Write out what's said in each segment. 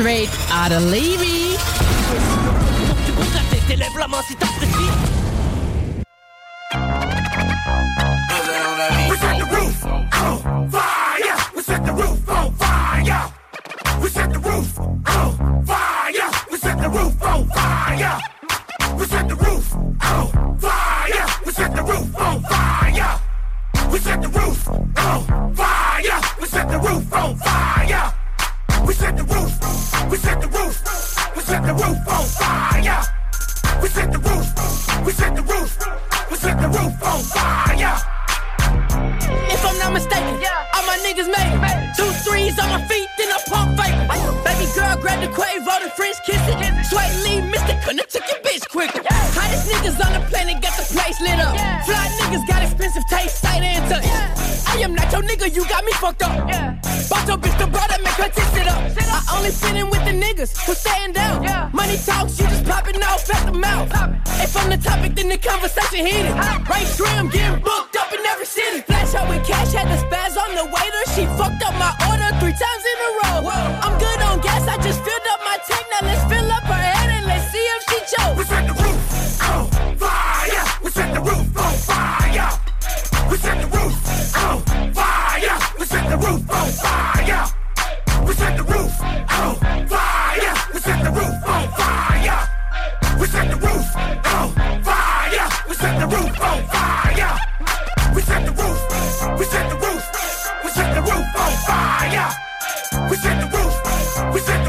Straight out of Lévis. We set the roof on fire. We set the roof on fire. We set the roof on fire. We set the roof on fire. We set the roof on fire. We set the roof on fire. We set the roof on fire. We set the roof on fire. We set the roof. We set the roof. We set the roof on fire. We set the roof. We set the roof. We set the roof on fire. If I'm not mistaken, all my niggas made it. Two threes on my feet, then I pump fake. Baby girl, grab the Quavo, the French kiss it. Swae Lee, Couldn't took your bitch quicker. Hottest niggas on the planet, got the place lit up. Fly niggas got expensive taste, sight and touch. I am not your nigga, you got me fucked up. Yeah. Bought your bitch the brother, make her tits it up. I only fit in with the niggas who staying down. Yeah. Money talks, you just popping off at the mouth. If I'm the topic, then the conversation heated. Right trim, getting booked up in every city. Flash out with cash, had the spaz on the waiter. She fucked up my order three times in a row. I'm good on gas, I just filled up my tank. Now let's fill up her choke. We set the roof on fire. We set the roof on fire. We set the roof on fire. We set the roof on fire. We set the roof on fire. We set the roof on fire. We set the roof on fire. We set the roof on fire. We set the roof. We set the roof. We set the roof on fire. We set the roof. We set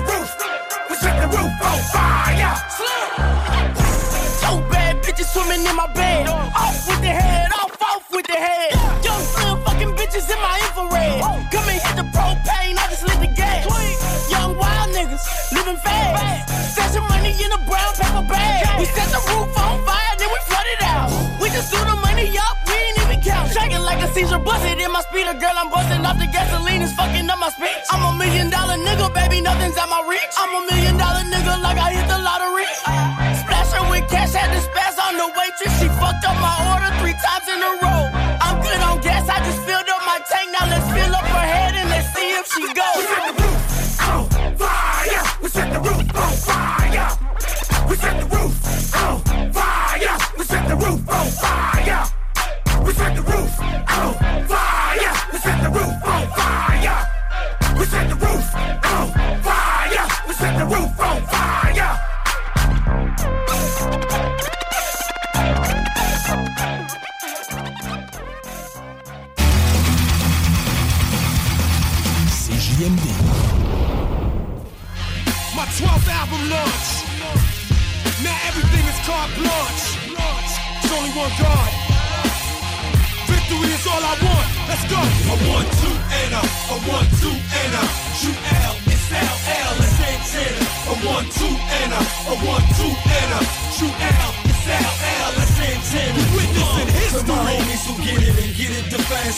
my bed. Off with the head, off, off with the head. Young slim fucking bitches in my infrared. Come and hit the propane, I just lit the gas. Young wild niggas living fast. Stashing money in a brown paper bag. We set the roof on fire, then we flood it out. We just threw the money up, we ain't even count. Shaking like a seizure, busted in my speeder. Girl, I'm busting off the gasoline, it's fucking up my speech. I'm a million dollar nigga, baby, nothing's out my reach. I'm a million dollar nigga like I hit the lottery.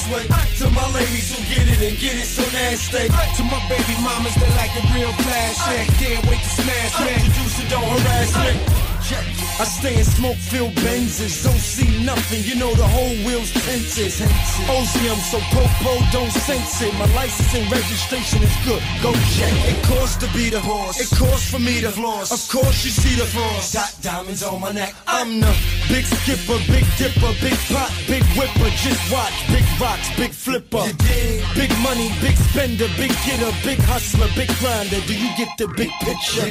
Way. To my ladies who get it and get it so nasty. To my baby mamas that like the real flash shit. Can't wait to smash, man. Introduce it, don't harass me. I stay in smoke-filled Benzes, don't see nothing, you know the whole wheel's tinted. Ozium, so popo don't sense it. My license and registration is good, go check. It costs to be the horse, it costs for me to floss. Of course you see the frost. Dot diamonds on my neck, I'm the Big skipper, big dipper, big pot, big whipper, just watch. Big rocks, big flipper. Big money, big spender, big getter, big hustler, big grinder. Do you get the big picture?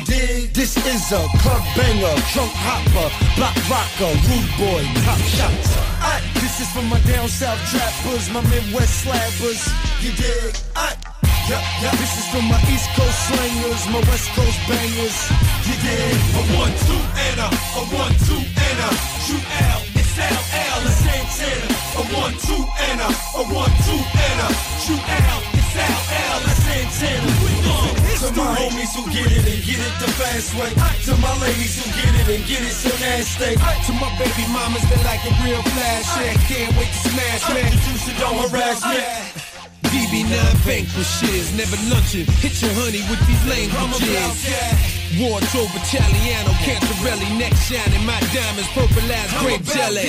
This is a club banger, drunk hopper, block rocker, rude boy, top shots. This is for my down south trappers, my Midwest slappers. You dig? Yeah, yeah. This is for my East Coast slangers, my West Coast bangers. You dig? A one, two, and a, a one, two, and a, shoot L, it's L, L, it's Santana. A one, two, and a, a one, two, and a, shoot L, it's L, L, it's Santana. To my homies who get it and get it the fast way. To my ladies who get it and get it so nasty. To my baby mamas that like a real flash, yeah, can't wait to smash, man. The juice don't harass me. DB9 vanquishes, never lunching. Hit your honey with these languages. Wardrobe Italiano, Cantarelli, neck shining, my diamonds purple as grape jelly.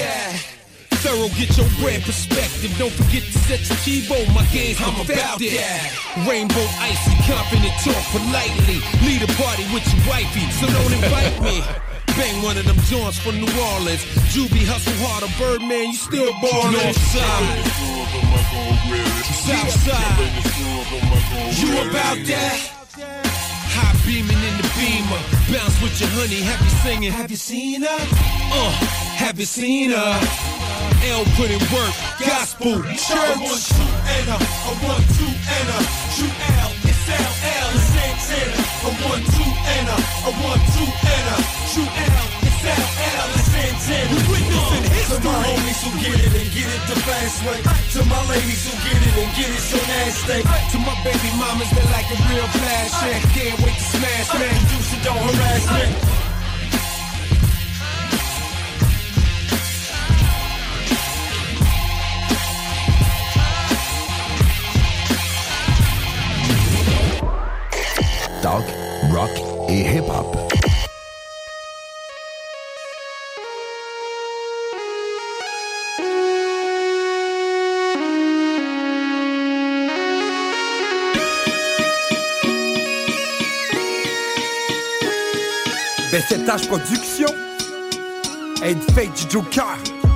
Thorough, get your brand perspective. Don't forget to set your keyboard. My game's perfected. Rainbow icy, confident, talk politely. Lead a party with your wifey, so don't invite me. Bang one of them joints from New Orleans. Juby hustle harder, Birdman, you still ballin'. North side, south side. You about that? High beaming in the beamer. Bounce with your honey, have you singing? Have you seen her? Uh, have you seen her? L put in work, gospel, church. one, two, and a, a one, two, and a, shoot L, it's L, L, it's Santana. A one, two, and a, a one, two, and a, shoot L, it's L, L, it's Santana. To my homies who get it and get it the fast way. To my ladies who get it and get it so nasty. To my baby mamas that like a real flash, yeah, can't wait to smash, man. Man, juice don't harass me. Talk, rock et hip-hop. BCTH Production. Aide fake du Joker.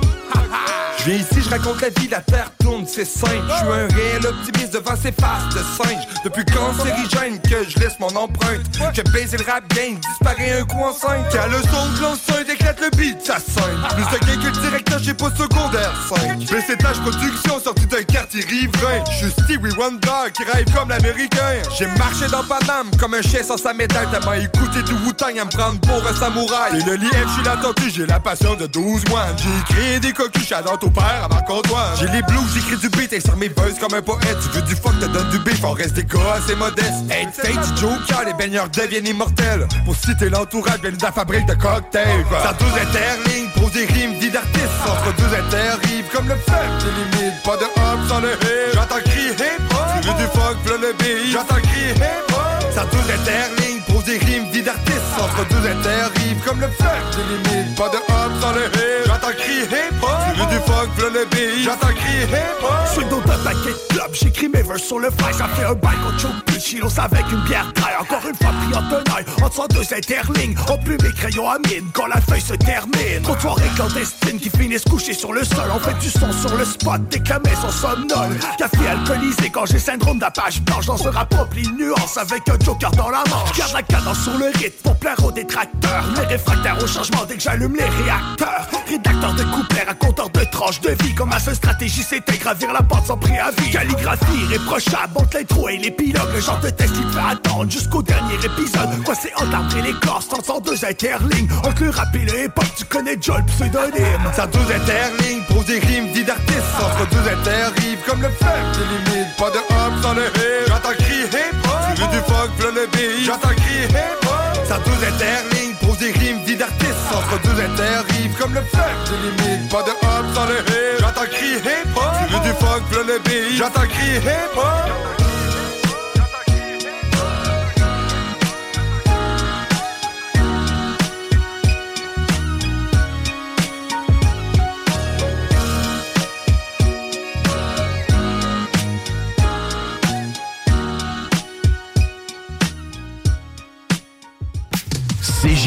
Je viens ici, je raconte la vie, la terre tourne, c'est simple. Je suis un réel optimiste devant ces faces de singe. Depuis cancérigène que je laisse mon empreinte? Que baiser le rap game, disparaît un coup enceinte. Qu'à le son de l'enceinte éclate le beat, ça scène. Plus de que le directeur, j'ai pas secondaire 5. BCTH Production, sorti d'un quartier riverain. Je suis Stevie Wonder qui rêve comme l'américain. J'ai marché dans Paname comme un chien sans sa médaille. Tellement écouté du Wu-Tang à me prendre pour un samouraï. Et le lit, je suis la j'ai la passion de 12 mois. J'ai créé des coquilles, j'adore au père avant qu'on doit. J'ai les blues, j'écris du beat, et mes buzz comme un poète. Tu veux du fuck, te donne du beef, on reste des gars assez modestes. Hey, du Joker, les baigneurs deviennent immortels. Pour citer l'entourage, bien de la fabrique de cocktails. Ça douze interlignes, pose des rimes, dit d'artistes. Entre deux interrives, comme le fer, j'ai limite. Pas de hop sans le hip. J'entends crier hip hop. Tu veux du fuck, v'là le beat. J'entends crier hip hop. Ça douze interlignes, rimes, dit d'artistes. Entre deux interrives, comme le fer, j'ai limite. Pas de hop sans le hip. J'entends crier hip hop. Veux du fuck, v'là le beat. J'entends crier hip hop. Sur le dos d'un paquet de clubs, j'écris mes vers sur le fly Ça fait un bail qu'on plus chilos avec une bière taille Encore une fois pris en tenaille, entre deux interlignes On plus mes crayons à mine quand la feuille se termine Trop de soirées clandestines qui finissent couchées sur le sol On fait du son sur le spot dès que la maison Café alcoolisé quand j'ai syndrome d'apage blanche Dans un rap de nuances avec un joker dans la manche cadence sur le rythme pour plaire aux détracteurs. Les réfractaires au changement dès que j'allume les réacteurs. Rédacteur de couplets, raconteur de tranches de vie. Comme ma seule stratégie c'était gravir la porte sans préavis? Calligraphie irréprochable entre l'intro et l'épilogue. Le genre de test qui te fait attendre jusqu'au dernier épisode. Quoi c'est l'arbre et l'écorce, tant deux interlignes. Entre le rap et le hip-hop, tu connais Joel pseudonyme. Ça douze interlignes, pose des rimes, dit d'artistes. Entre deux interrives, comme le fer, j'ai limite. Pas de hop sans le hip. J'entends veux du v'là le beat. J'entends crier hip hop. Ça douze interlignes, pose des rimes, dit d'artistes. Entre deux interrives, comme le fer, j'ai limite. Pas de hop sans le hip. J'entends crier hop. Veux du fuck, v'là le beat. J'entends crier hip hop.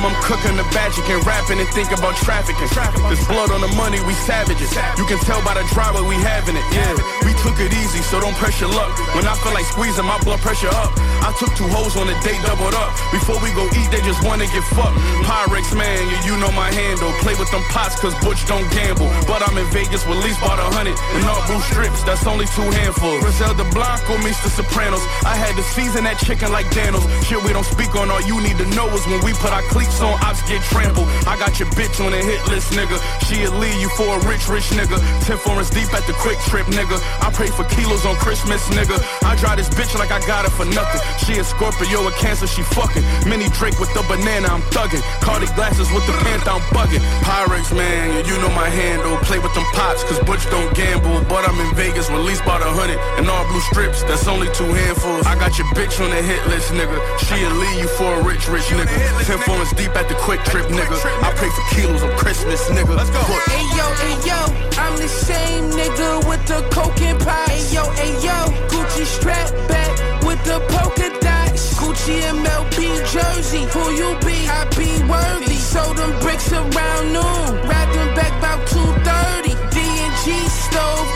I'm cooking the magic and rapping and think about trafficking. There's blood on the money, we savages. You can tell by the driveway we having it. Yeah, we took it easy, so don't pressure luck. When I feel like squeezing my blood pressure up, I took two hoes on a date, doubled up. Before we go eat, they just wanna get fucked. Pyrex man, yeah, you know my handle. Play with them pots, cause Butch don't gamble. But I'm in Vegas with least about a hundred. And all blue strips, that's only two handfuls. Griselda Blanco meets the Sopranos. I had to season that chicken like Daniels. Shit we don't speak on, all you need to know is when we put our cleats on, ops get trampled. I got your bitch on a hit list, nigga. She'll leave you for a rich, rich nigga. Ten foreigns deep at the quick trip, nigga. I pray for kilos on Christmas, nigga. I drive this bitch like I got it for nothing. She a Scorpio, a Cancer, she fucking. Mini Drake with the banana, I'm thugging. Cardi glasses with the panther, I'm bugging. Pyrex, man, yeah, you know my handle. Play with them pots, cause Butch don't gamble. But I'm in Vegas, released about a hundred. And all blue strips, that's only two handfuls. I got your bitch on the hit list, nigga. She'll leave you for a rich, rich nigga. Ten phones deep at the quick trip, nigga. I pay for kilos on Christmas, nigga. Let's go. Hey yo, hey yo, I'm the same nigga with the coke and pie. Hey yo, hey yo, Gucci strap back with the polka dots. Gucci MLB jersey, who you be? I be worthy. Sold them bricks around noon, wrapped them back about 2:30. D&G stove,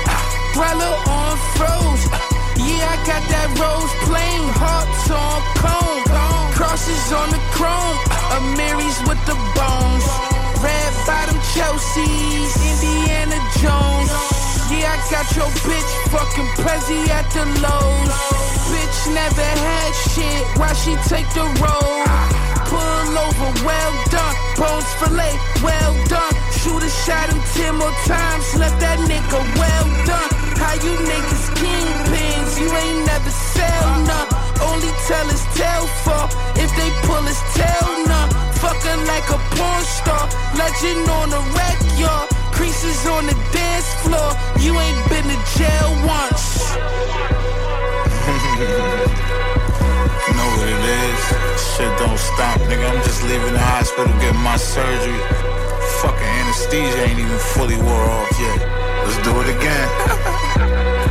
dweller on froze. Yeah, I got that rose plain, hearts on cone. Crosses on the chrome, a Mary's with the bones. Red bottom Chelsea's, Indiana Jones. Yeah, I got your bitch fucking Prezi at the lows. Bitch never had shit, why she take the road? Pull over, well done. Bones fillet, well done. Shoot a shot him ten more times, left that nigga well done. How you niggas kingpins, you ain't never sell none. Only tell his tail for if they pull his tail none. Fucking like a porn star, legend on the wreck, y'all. Creases on the dance floor, you ain't been to jail once. Know what it is. Shit don't stop, nigga. I'm just leaving the hospital getting my surgery. Fucking anesthesia ain't even fully wore off yet. Let's do it again.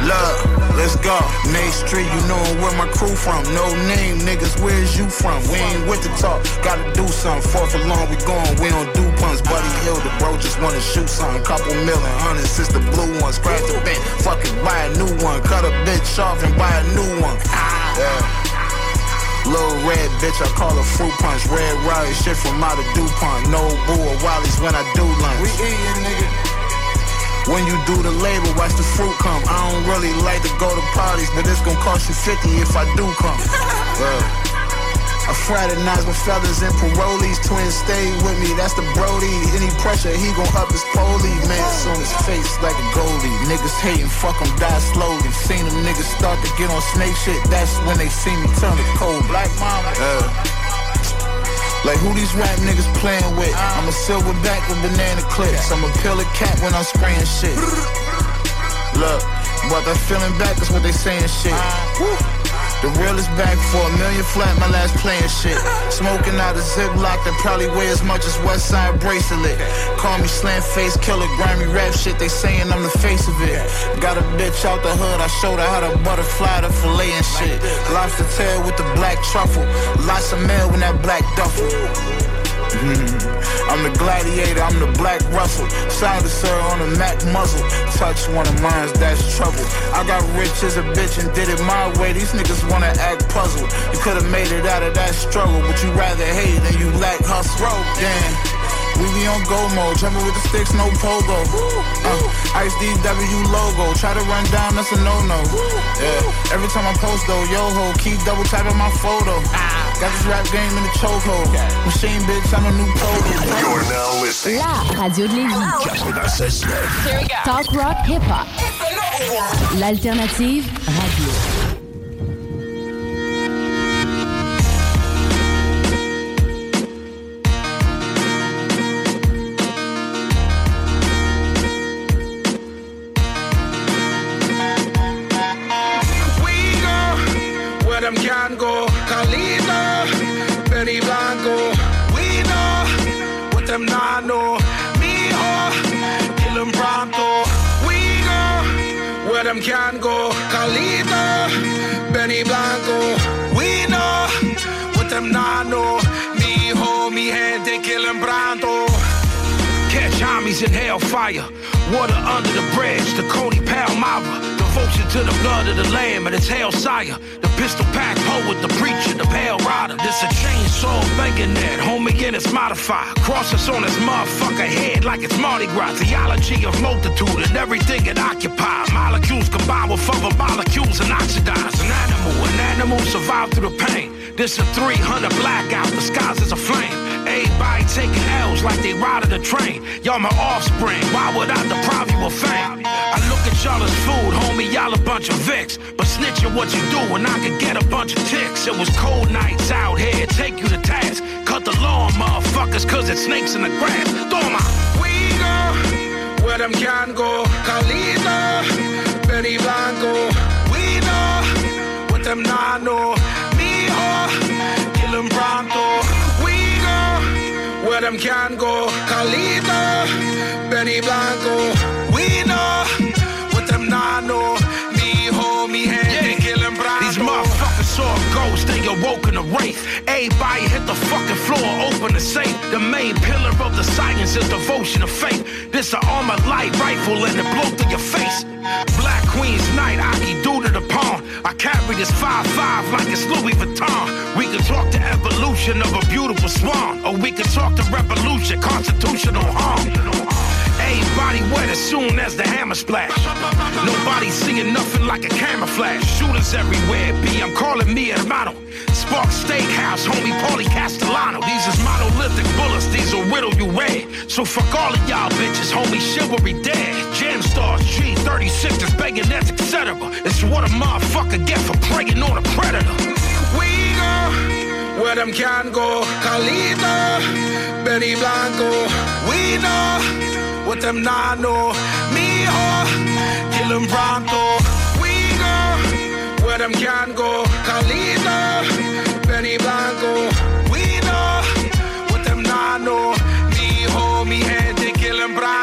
Let's go. Main Street, you know where my crew from. No name, niggas, where's you from? We ain't with the talk, gotta do something. Fourth along, we going, we don't do punts. Buddy Hill, the bro just wanna shoot something. Couple million, hundred, since the blue one. Scratch the fuck it, buy a new one. Cut a bitch off and buy a new one. Yeah. Little red bitch, I call her fruit punch. Red riot shit from out of DuPont. No boo or Wally's when I do lunch. We eatin', nigga. When you do the labor, watch the fruit come. I don't really like to go to parties, but it's gonna cost you 50 if I do come. I fraternize with fellas and parolees. Twins stay with me, that's the Brody. Any pressure, he gon' up his poli. Mance on his face like a goalie. Niggas hating, fuck him, die slowly. Seen them niggas start to get on snake shit. That's when they see me turn to cold. Black mama. Uh, like who these rap niggas playing with? I'm a silverback with banana clips. I'm a pillar cat when I'm spraying shit. Look, but that feeling back is what they saying shit. Woo. The real is back for a million flat, my last playing shit. Smoking out a ziplock that probably weigh as much as West Side bracelet. Call me slam face killer, grimy rap shit, they saying I'm the face of it. Got a bitch out the hood, I showed her how to butterfly the fillet and shit. Lobster tail with the black truffle. Lots of mail in that black duffel. I'm the gladiator, I'm the black Russell. Side sir on the Mac muzzle. Touch one of mine, that's trouble. I got rich as a bitch and did it my way. These niggas wanna act puzzled. You could've made it out of that struggle, but you rather hate than you lack hustle. Damn. We be on go mode, jumping with the sticks, no pogo. Uh, Ice DW logo, try to run down, that's a no-no. Yeah. Every time I post though, yo ho, keep double tapping my photo. Got this rap game in the chokehold. Machine bitch, I'm a new photo. You're now listening. La radio de Lévis. 96.9. Talk rock hip hop. L'alternative radio. Can go. Carlito, Benny Blanco. We know what them nano. Mijo, mi gente, kill them pronto. Catch homies in hellfire. Water under the bridge, the Cody Palmyra. Devotion to the blood of the lamb and its hell sire. The pistol pack poet, the preacher, the pale rider. This a chainsaw bayonet, homie, and it's modified. Cross us on his motherfucker head like it's Mardi Gras. Theology of multitude and everything it occupies. Molecules combine with other molecules and oxidize. An animal, an animal survived through the pain. This a 300 blackout, the skies is a flame. Everybody taking L's like they ride the train. Y'all my offspring, why would I deprive you of fame? I look at y'all as food, homie, y'all a bunch of vicks. But snitching what you do and I could get a bunch of ticks. It was cold nights out here, take you to task. Cut the lawn, motherfuckers, cause it's snakes in the grass. Toma! We go where them can go. Carlito, Benny Blanco. We know what them not know. Mijo, kill them pronto. Where them can go. Carlito, Benny Blanco. We know what them not know. Mijo, mi gente, kill saw a ghost, they awoke in a wraith. Everybody hit the fucking floor, open the safe. The main pillar of the science is devotion of faith. This a armored light rifle and it blow through your face. Black Queen's night, Aki do to the pawn. I carry this 5-5 like it's Louis Vuitton. We can talk the evolution of a beautiful swan, or we can talk the revolution, constitutional harm. Everybody wet as soon as the hammer splash. Nobody seeing nothing like a camera flash. Shooters everywhere, B, I'm calling me a hermano. Spark Steakhouse, homie Paulie Castellano. These is monolithic bullets, these will riddle you red. So fuck all of y'all bitches, homie, chivalry dead. Gem stars, G36s, bayonets, etc. It's what a motherfucker get for preying on a predator. We go where them can go. Carlito, Benny Blanco. We know what them not know. Mijo, kill them pronto. We go where them can go. Carlito, Benny Blanco. We know what them not know. Mijo, mi gente, kill them pronto.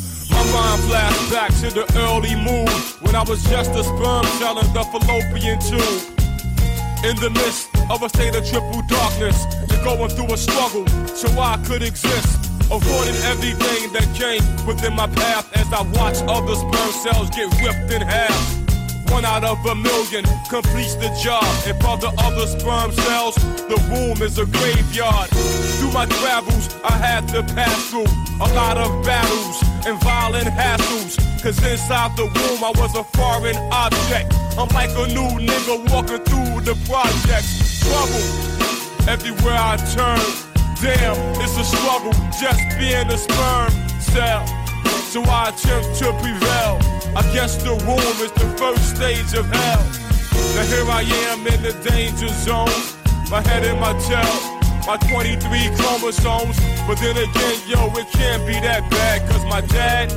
mind back to the early moon when I was just a sperm cell in the fallopian tube. In the midst of a state of triple darkness, you're going through a struggle so I could exist. Avoiding everything that came within my path as I watched other sperm cells get ripped in half. One out of a million completes the job. If all the other sperm cells, the womb is a graveyard. Through my travels, I had to pass through a lot of battles and violent hassles. Cause inside the womb, I was a foreign object. I'm like a new nigga walking through the projects. Trouble everywhere I turn. Damn, it's a struggle just being a sperm cell. So I attempt to prevail. I guess the womb is the first stage of hell. Now here I am in the danger zone. My head in my tail, my 23 chromosomes. But then again, yo, it can't be that bad. Cause my dad,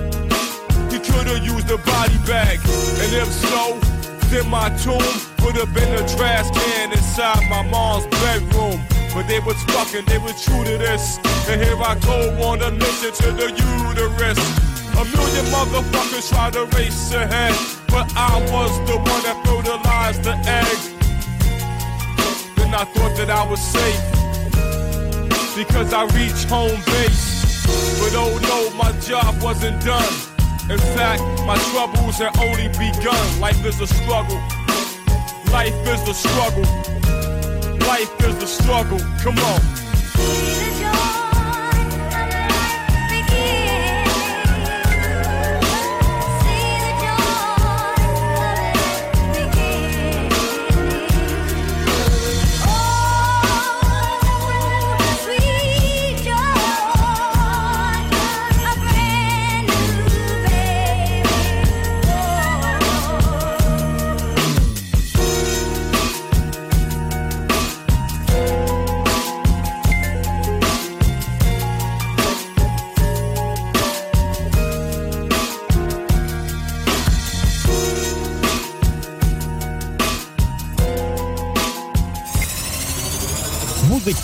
he could've used a body bag. And if so, then my tomb would have been a trash can inside my mom's bedroom. But they was fucking, they was true to this. And here I go on a mission to the uterus. A million motherfuckers try to race ahead, but I was the one that fertilized the egg. Then I thought that I was safe because I reached home base. But oh no, my job wasn't done. In fact, my troubles had only begun. Life is a struggle. Life is a struggle. Life is a struggle. Come on.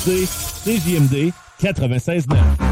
CJMD 96.9.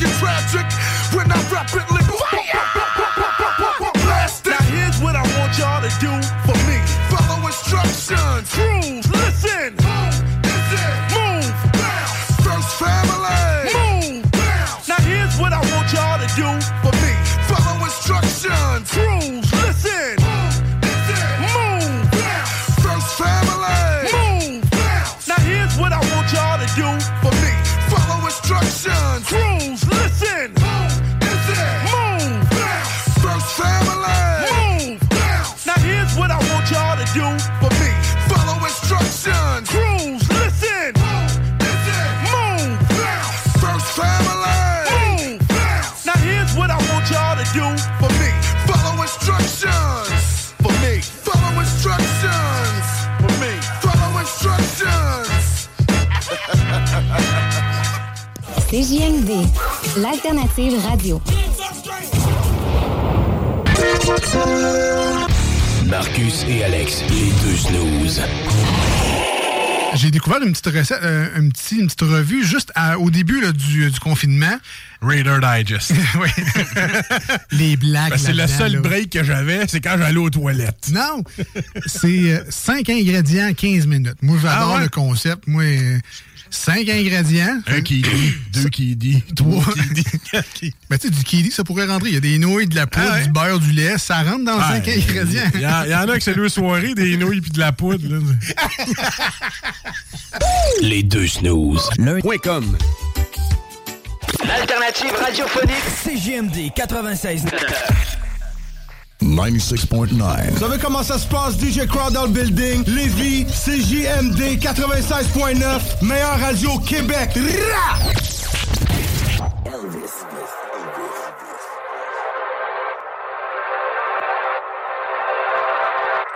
Make tragic when I rapidly CJMD, l'alternative radio. Marcus et Alex, les deux snooze. J'ai découvert une petite recette, euh, un petit- une petite revue juste à- au début là, du, du confinement. Raider Digest. oui. Les blagues. Ben, c'est le seul là. break que j'avais, c'est quand j'allais aux toilettes. Non, c'est 5 ingrédients, 15 minutes. Moi, j'adore Ah ouais? le concept. Moi, 5 ingrédients. Un qui dit, deux qui dit, trois qui dit, Ben, tu sais, du kiwi, ça pourrait rentrer. Il y a des nouilles, de la poudre, Ah ouais? du beurre, du lait. Ça rentre dans Ah, 5 ingrédients. Il y, en- il y en a que c'est deux soirées, des nouilles puis de la poudre. là. Les deux snooze. Point com. L'alternative radiophonique. CJMD 96. 96.9. Vous savez comment ça se passe, DJ Crowd dans le building? Lévis, CJMD 96.9, meilleure radio au Québec. Rah!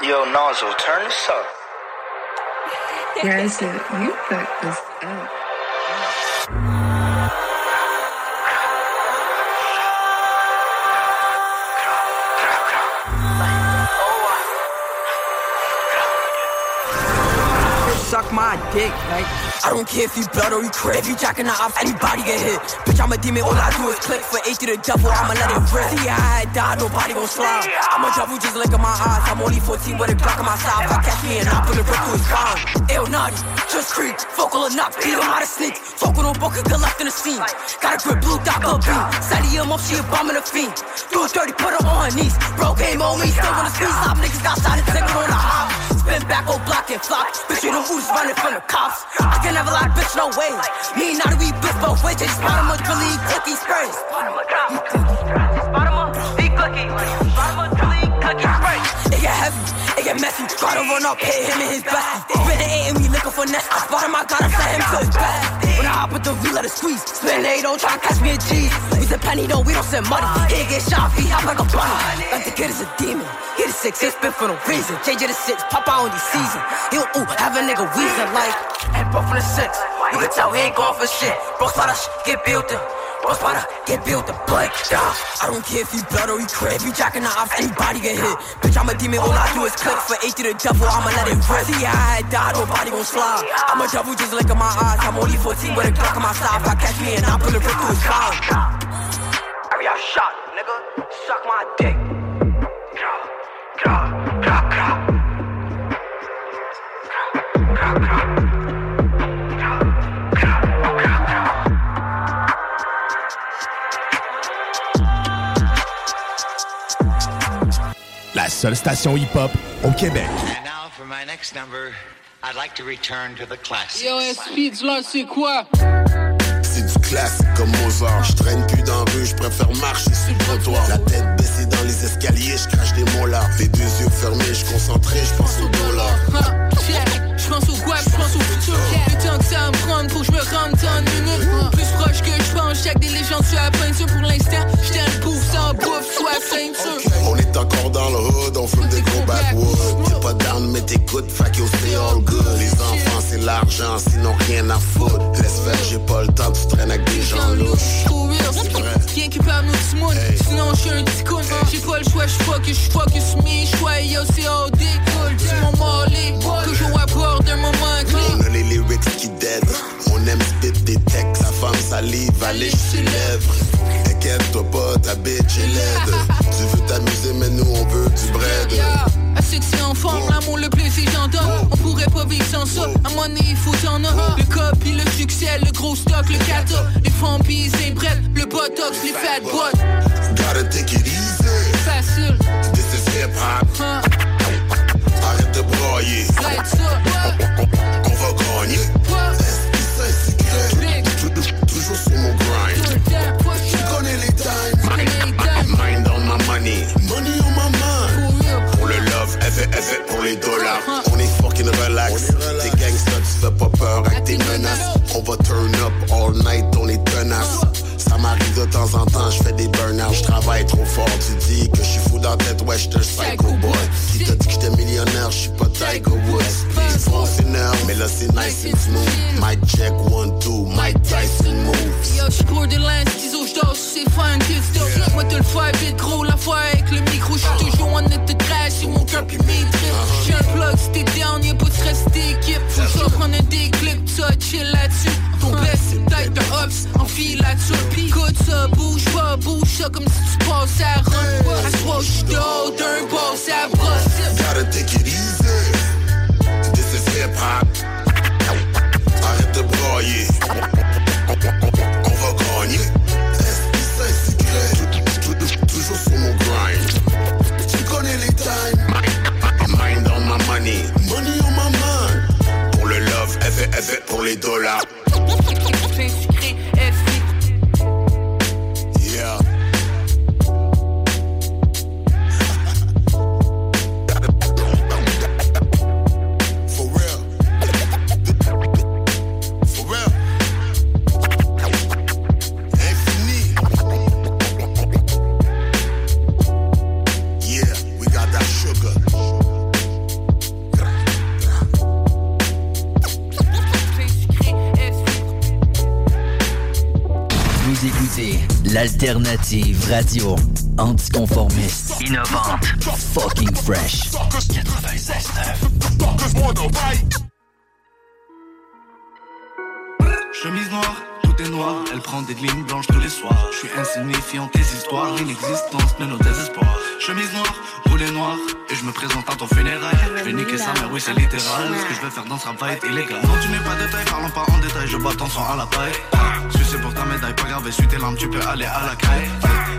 Yo, Nozzle, turn this up. Yeah, I said, you fucked this up. My dick, like I don't care if you blood or you crip. If you jacking off, anybody get hit. Bitch, I'm a demon, all I do is click for 8 to the devil, I'ma let it rip. See, I had died, nobody gon' slide. I'm a devil, just look my eyes. I'm only 14 with a Glock on my side. If I catch me and I put a rip to his spine. Ill naughty, just creep, vocal enough, beat him out of sneak. Vocal on book, get left in the scene. Got a grip, blue dot, go beat. Sadie him up, she a bomb in the fiend. Do it dirty, put her on her knees. Bro game on me, still wanna squeeze. Stop niggas got shot and take on the hop. Spin back, go block and flop. Bitch, you the who's running from the cops. I can never lie, bitch, no way. Me and not we bitch both ways. They just bottom of Billy cookie sprays. It get heavy, get messy. Try to run up, hit him in his back. Spin the eight and we looking for next. I spot him, I got him, set him to his back. When I hop with the V, let it squeeze. Spin eight, don't try to catch me a cheese. We said penny, no, we don't send money. He get shot, he hop like a bunny. Like the kid is a demon. Hit a six, hit spin for no reason. JJ the six, pop out on the season. He'll ooh, have a nigga wheezing like. And bro from the six, you can tell he ain't going for shit. Bro, spot us, get built in. Spot us, get built in. But, yeah, I don't care if you blood or you crib. You jacking the off, anybody get hit. Bitch, I'm a demon, all I do is click for eight to the devil. I'ma let it rip. See, I had died, nobody gon' slide. I'm a devil, just at my eyes. I'm only 14 with a Glock on my side. If I catch me and I pull a rip to his spine. Every shot, nigga, suck my dick. Seule station hip-hop au Québec. And now for my next number, I'd like to return to the classics. Yo, SP, là, c'est quoi? C'est du classique comme Mozart. Je traîne plus dans la rue, je préfère marcher sur le trottoir. La tête baissée dans les escaliers, je crache des molars. Les deux yeux fermés, je concentré, je pense au dollar. Le temps que ça me prendre pour que je me rende dans une minute. Plus proche que je pense, chaque des légendes sur la peinture pour l'instant. J'étais un bouffe sans bouffe, soit ceinture. On est encore dans le hood, on fume des gros backwoods. T'es pas down, mais t'écoutes, fuck yo, c'est all good. Les enfants, c'est l'argent, sinon rien à foutre. Laisse faire, j'ai pas le temps, tu traînes avec des gens louches. Rien qui parle nous du monde. Sinon, je suis un petit con. J'ai pas le choix, je focus, je focus mes choix. Yo, c'est all day cool. Tu m'en morlé. Toujours à bord d'un moment On aime spit des textes, sa femme salive, allez sur les lèvres. Inquiète-toi pas, ta bitch est laide. tu veux t'amuser, mais nous on veut du bread. Yeah. Que c'est en forme, l'amour, le plaisir, j'entends. On pourrait pas vivre sans ça. À mon nez, il faut t'en avoir. Le cop, puis le succès, le gros stock, le kata. Les fampies, c'est bref. Le botox, les fat boys. Gotta take it easy. Facile. This is hip hop. Arrête de broyer. Mind. Pour les dollars. On est fucking relax. T'es gangsta, tu fais pas peur avec tes menaces. On va turn up all night, on est tenace. Ça m'arrive de temps en temps, je fais des burn-out, je travaille trop fort. Tu dis que je suis fou dans la tête, ouais, j'te psycho boy. Qui t'a dit que j'étais millionnaire, je suis pas Tiger Woods. Ils font énorme, mais là c'est nice and smooth. Mic check, one, two, Mike Tyson moves. Yo, de lin, ciseaux, j'dors sur ces fans kids Moi te le faire vite gros, la fois avec le micro, j'suis toujours en net de crash sur mon cœur puis mes. J'suis un plug, si t'es down, y'a pas de stress d'équipe. Faut que je prenne un déclip, ça chill là-dessus. Ton best, c'est comme si tu passes à l'alternative radio anticonformiste, innovante, fucking fresh. 96.9. est noir, elle prend des lignes blanches tous les soirs. Je suis insignifiant tes histoires, l'inexistence de nos désespoirs. Chemise noire, roulé noir, et je me présente à ton funérail. Je vais niquer sa mère, oui c'est littéral. Ce que je vais faire dans ce rap va illégal. Non, tu n'es pas de taille, parlons pas en détail, je bats ton sang à la paille. Sucé pour ta médaille, pas grave, essuie tes larmes, tu peux aller à la caille.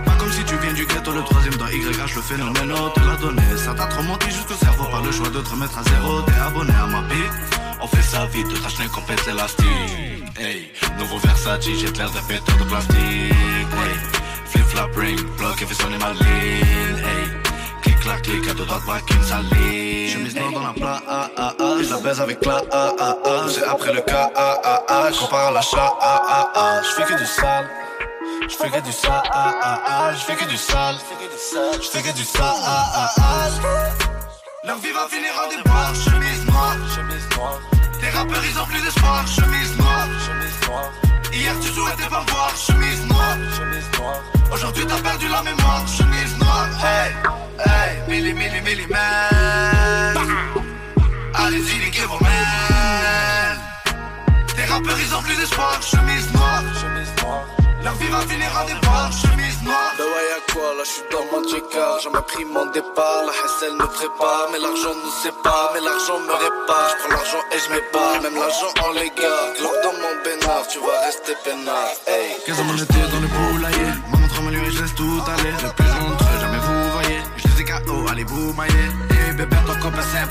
Pas comme si tu viens du ghetto, le troisième dans YH, le phénomène, te l'a donné. Ça t'a trop monté jusqu'au cerveau, pas le choix de te remettre à zéro. T'es abonné à ma bite. On fait ça vite, de tâche complète élastique. Nouveau Versace, j'ai l'air de péteur de plastique. Flip flap ring, bloc et fait sonner ma ligne. Hey, clic clac clic, à deux doigts de braque une saline. Chemise noire dans la plat, ah ah ah. Je la baise avec la ah ah ah. C'est après le cas, ah ah ah. Je compare à l'achat, ah ah ah. Je fais que du sale. Je fais que du sale, ah ah ah. Je fais que du sale. Je fais que du sale, ah ah ah. Vie va finir en déboire, chemise noire, chemise noire. Rappeurs ils ont plus d'espoir, chemise noire. Hier tu souhaitais pas me voir, chemise noire, chemise noire. Aujourd'hui t'as perdu la mémoire, chemise noire. Hey, hey, milli, milli, milli. Allez-y, niquez vos man. Tes rappeurs ils ont plus d'espoir, chemise noire, chemise noire. Leur vie va finir en déboire, chemise noire. Bah ouais, y'a quoi là, j'suis dans mon checker. J'en ai pris mon départ, la haine nous prépare. Mais l'argent nous sépare, mais l'argent me répare. J'prends l'argent et j'm'épare, même l'argent en les gars. Glock dans mon bénard, tu vas rester peinard. Hey. 15 ans mon été dans le poulailler? Ma montre me lui et je laisse tout aller Le plus entre eux, jamais vous voyez Je les ai KO, allez vous mailler Et bébé ton copain c'est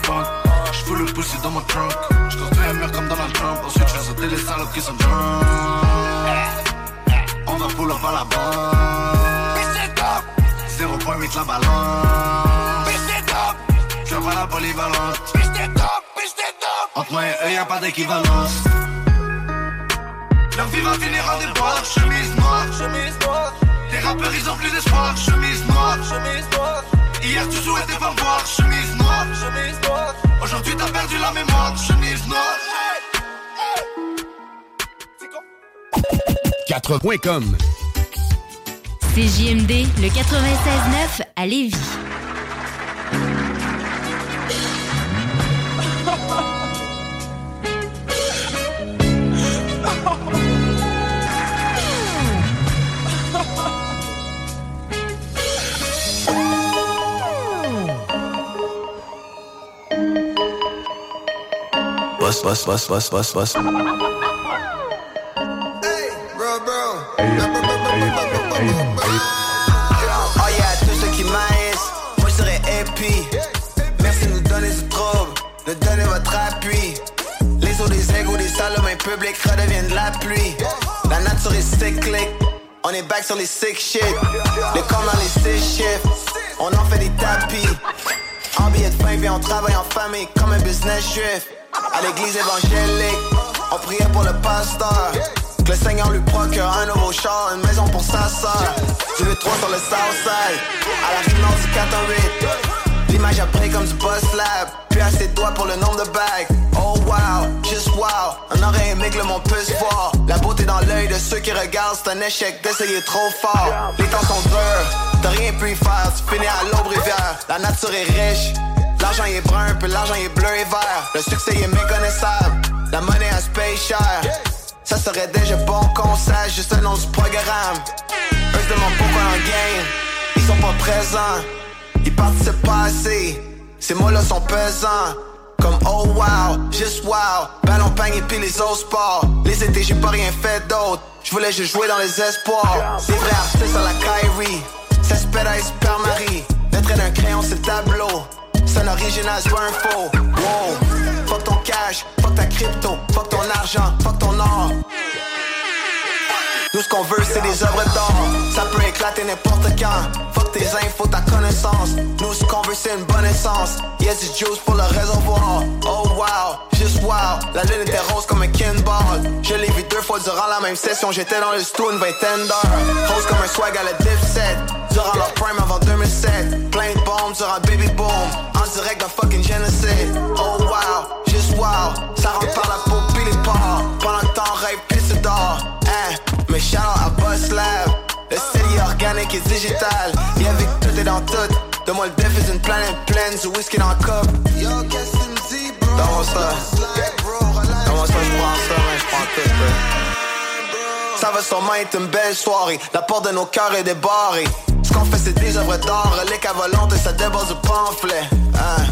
Je fous le pussy dans mon trunk Je construis un mur comme Donald Trump Ensuite je fais sauter les salopes qui sont drunk On va pull up à la banque 0.8 la balance. Je vois la polyvalente Entre moi et eux y'a pas d'équivalence. Leur vie va finir en déboire, chemise noire, chemise noire. Tes rappeurs ils ont plus d'espoir, chemise noire, chemise noire. Hier tu souhaitais pas voir, chemise noire, chemise noire. Aujourd'hui t'as perdu la mémoire, chemise noire. 4.com. CJMD, le 96.9 à Lévis. Bus, bus, bus, bus, bus, bus. Public redeviennent de la pluie. La nature est cyclique, on est back sur les sick shit. Les corps dans les six shifts, on en fait des tapis. En billet de fin, puis on travaille en famille comme un business juif. À l'église évangélique, on priait pour le pasteur. Que le Seigneur lui procure un nouveau char, une maison pour sa soeur. Du 3 sur le Southside, à la rive nord du 418. L'image après comme du boss lab, puis à ses doigts pour le nombre de bagues. Oh wow, just wow, on aurait aimé que le puisse voir. La beauté dans l'œil de ceux qui regardent, c'est un échec d'essayer trop fort. Les temps sont durs, t'as rien pu y faire, tu finis à l'aube rivière. La nature est riche, l'argent est brun, puis l'argent est bleu et vert. Le succès est méconnaissable, la monnaie a se cher. Ça serait déjà bon qu'on sache juste le nom du programme. Eux se demandent pourquoi en game, ils sont pas présents. Ils participent pas assez, ces mots-là sont pesants. Comme oh wow, just wow, ballon pang et puis les autres sports. Les étés, j'ai pas rien fait d'autre. Je voulais juste jouer dans les espoirs. Des vrais artistes à la Kyrie, ça se pète à Super Marie. Le trait d'un crayon, c'est le tableau. C'est un original, c'est un faux. Wow, fuck ton cash, fuck ta crypto, fuck ton argent, fuck ton or. Nous ce qu'on veut c'est des œuvres d'art Ça peut éclater n'importe quand tes infos, ta connaissance. Nous veut c'est une bonne essence. Yes du juice pour le réservoir. Oh wow, juste wow. La lune était rose comme un kinball. Je l'ai vu deux fois durant la même session. J'étais dans le stu une vingtaine d'heures. Rose comme un swag à la dipset Durant leur prime avant 2007 Plein de bombes durant Baby Boom. En direct d'un fucking génocide Oh wow, juste wow. Ça rentre par la peau puis les pores. Pendant que t'en rêves puis c'est d'or Hein, mais shout out à Boss Lab organique et digital. Yeah, vu que tout est dans tout. De moi le def est une planète pleine Du whisky dans le cup. Yo, qu'est-ce que tu bro? Comment ça? Comment ça, je prends ça, mais je prends tout, bro. Ça va sûrement être une belle soirée. La porte de nos cœurs est débarrée. Ce qu'on fait c'est des œuvres d'art. Reliques à volonté, ça déborde du pamphlet. Hein,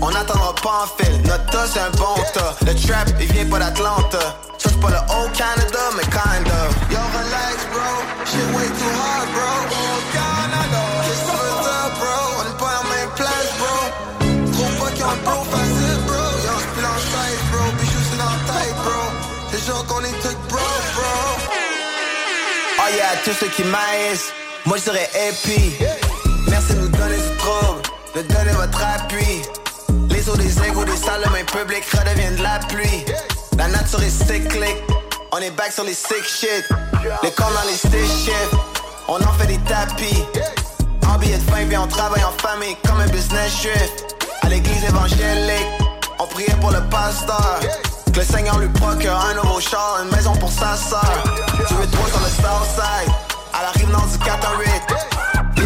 On n'attendra pas en fil. Notre tas c'est un bon tas. Le trap il vient pas d'Atlanta C'est pas le old Canada mais kind of. Yo relax bro. Shit way too hard bro. Old Canada Qu'est-ce que tu bro On est pas en même place bro. Trop pas qui ont le bro bro. Yo j'pile en tête bro. Puis juste dans la tête bro. C'est genre qu'on est tout bro. Bro Oh yeah, tous ceux qui maïsent, moi je serais happy. Merci de nous donner du trouble, de donner votre appui. Les eaux des égouts, des salles, le main public redeviennent de la pluie. La nature est cyclique, on est back sur les sick shit. Les corps dans les stick shit, on en fait des tapis. En billet de fin, on travaille en famille comme un business juif. À l'église évangélique, on priait pour le pasteur. Que le Seigneur lui procure un nouveau char, une maison pour sa soeur. Tu veux trois sur le Southside, à la rive nord du 418.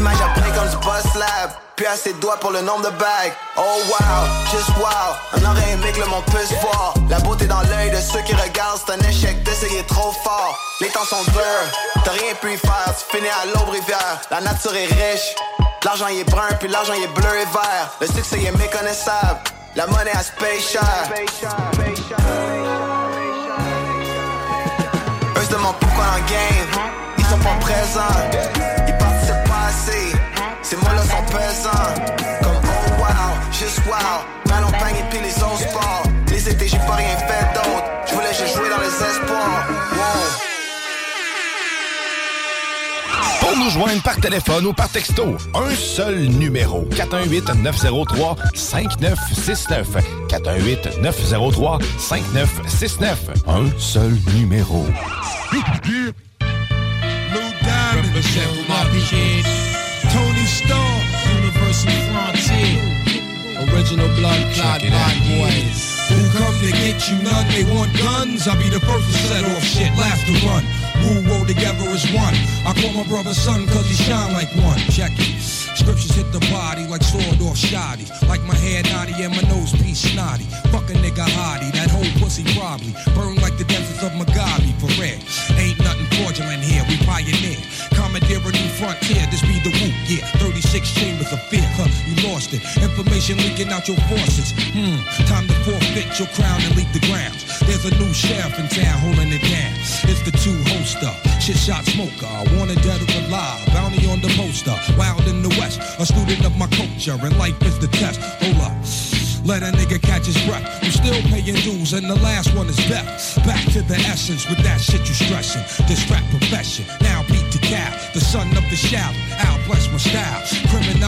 L'image après comme du boss lab, puis à ses doigts pour le nombre de bagues. Oh wow, just wow, on aurait aimé que le monde puisse voir. La beauté dans l'œil de ceux qui regardent, c'est un échec d'essayer trop fort. Les temps sont durs, t'as rien pu y faire, tu finis à l'aube rivière. La nature est riche, l'argent il est brun, puis l'argent il est bleu et vert. Le succès il est méconnaissable. La monnaie a se paye cher. Eux se demandent pourquoi game, ils sont pas présents. Comme oh wow, just wow, ballon pang et puis les autres sports. Les étés, j'ai pas rien fait d'autre. Je voulais juste jouer dans les espoirs. Wow. Pour nous joindre par téléphone ou par texto, un seul numéro. 418-903-5969. 418-903-5969. Un seul numéro. Represent for my kid. Tony Frontier. Original blood clot boys. Who come to get you none? They want guns. I'll be the first to set off shit, last to run. Rule roll together as one. I call my brother son cause he shine like one. Check it. Scriptures hit the body like sword off shoddy. Like my hair naughty and my nose piece snotty. Fuck a nigga hottie, that whole pussy probably. Burn like the deserts of Mugabe for red. Ain't nothing fraudulent here, we pioneer. A new frontier, this be the root, yeah. 36 chambers of fear, huh? You lost it. Information leaking out your forces. Hmm, time to forfeit your crown and leave the grounds. There's a new sheriff in town holding it down. It's the two holster, shit shot smoker. Wanted dead or alive, bounty on the poster. Wild in the west, a student of my culture, and life is the test. Hold up. Let a nigga catch his breath. I'm still paying dues, and the last one is death. Back to the essence with that shit you stressing. This rap profession, now beat the cow. The son of the shout, I'll bless my style. Criminology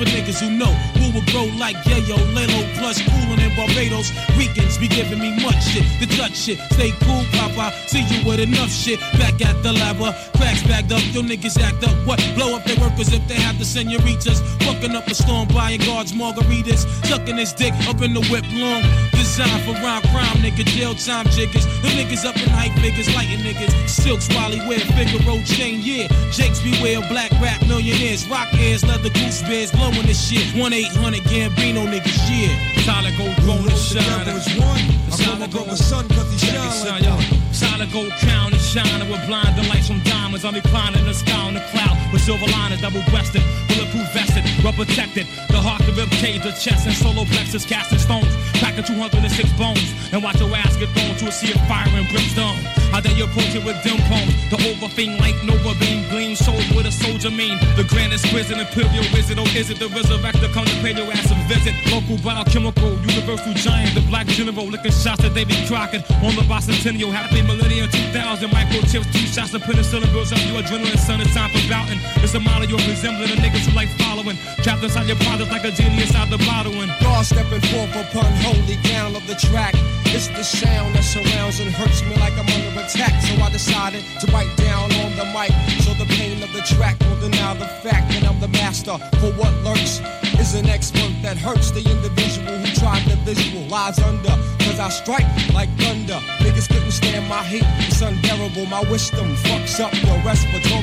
for niggas who know who will grow like Yayo, Lalo, plus coolin' in Barbados. Weekends be giving me much shit, the Dutch shit. Stay cool, Papa. See you with enough shit. Back at the lava, uh, cracks bagged up. Yo niggas act up. What? Blow up their workers if they have the senoritas. Fucking up a storm, buying guards margaritas. Sucking his dick up in the whip long. Designed for rhyme crime, nigga. Jail time jiggers. The niggas up in hype figures, lighting niggas. Silk swally wear, Figaro chain, yeah. Jakes beware, black rap millionaires. Rock ears, leather goose bears, blowing this shit. 1 800 Gambino niggas, yeah. Solid gold throne and shine. is one. I my brother son cause he shine like. Solid gold crown and shining with blinding lights from diamonds. I'm reclining the sky on the cloud with silver liners, double breasted, bulletproof vested, rubber protected. The heart, the rib cage, the chest, and solo plexus casting stones. Packing 206 bones. And watch your ass get thrown to a sea of fire and brimstone. How they approach it with dim poems. The overthing like Nova beam gleam. Sold with a soldier mean. The grand exquisite imperial wizard. Oh, is it the resurrector? Come to pay your ass a visit. Local biochemical, universal giant. The black general licking shots at David Crockett. On the bicentennial, happy millennium 2000. Microchips, two shots of penicillin builds up your adrenaline. Son, it's time for bouting. It's a model you're resembling. The niggas who like following. Trapped inside your products like a genie out the bottle. And God stepping forth upon holy ground of the track. It's the sound that surrounds and hurts me like I'm under attack. So I decided to write down on the mic. So the pain of the track will deny the fact that I'm the master. For what lurks is an expert that hurts the individual who tried the visual. Lies under, cause I strike like thunder. Niggas couldn't stand my heat, it's unbearable. My wisdom fucks up your respiratory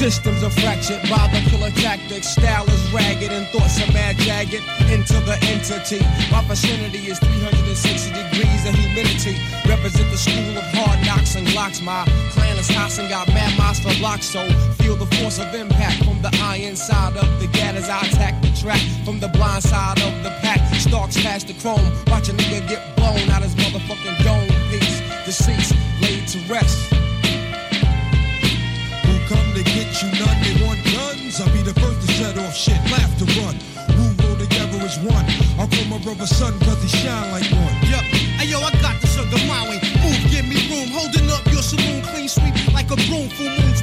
systems are fractured by the killer tactics. Style is ragged and thoughts are mad jagged into the entity. My vicinity is 360 degrees of humidity. Represent the school of hard knocks and glocks. My clan is house and got mad monster blocks. So feel the force of impact from the iron side of the gat as I attack the track. From the blind side of the pack, stalks past the chrome. Watch a nigga get blown out his motherfucking dome piece. Deceased, laid to rest. Who come to get you? None they want guns. I'll be the first to shut off shit, laugh to run. Who roll together as one? I'll call my brother son cause he shine like one. Yup, hey yo, I got the sugar my way. Move, give me room. Holding up your saloon, clean sweep like a broom. Full moons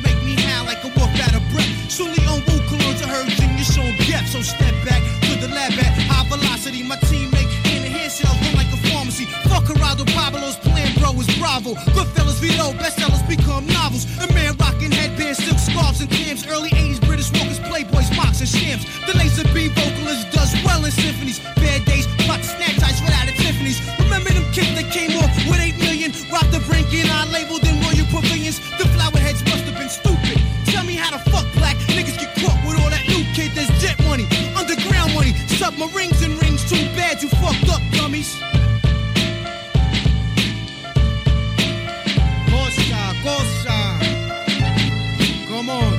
Soonly on Wu colognes, I heard genius on depth. So step back to the lab at high velocity. My teammate in the hand cells run like a pharmacy. Fuck Geraldo Pablo's plan, bro, is Bravo. Goodfellas Vito, bestsellers become novels. A man rocking headbands, silk scarves and cams. Early 80s British walkers, playboys, mocks and shams. The laser B vocalist does well in symphonies. Bad days, plot snatch ice right out Tiffany's. Remember them kids that came off with 8 million? Robbed the brink and I labeled money, submarines and rings. Too bad you fucked up, dummies. Cosa, cosa. Come on.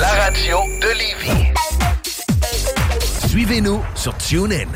La radio de Lévis. Suivez-nous sur TuneIn.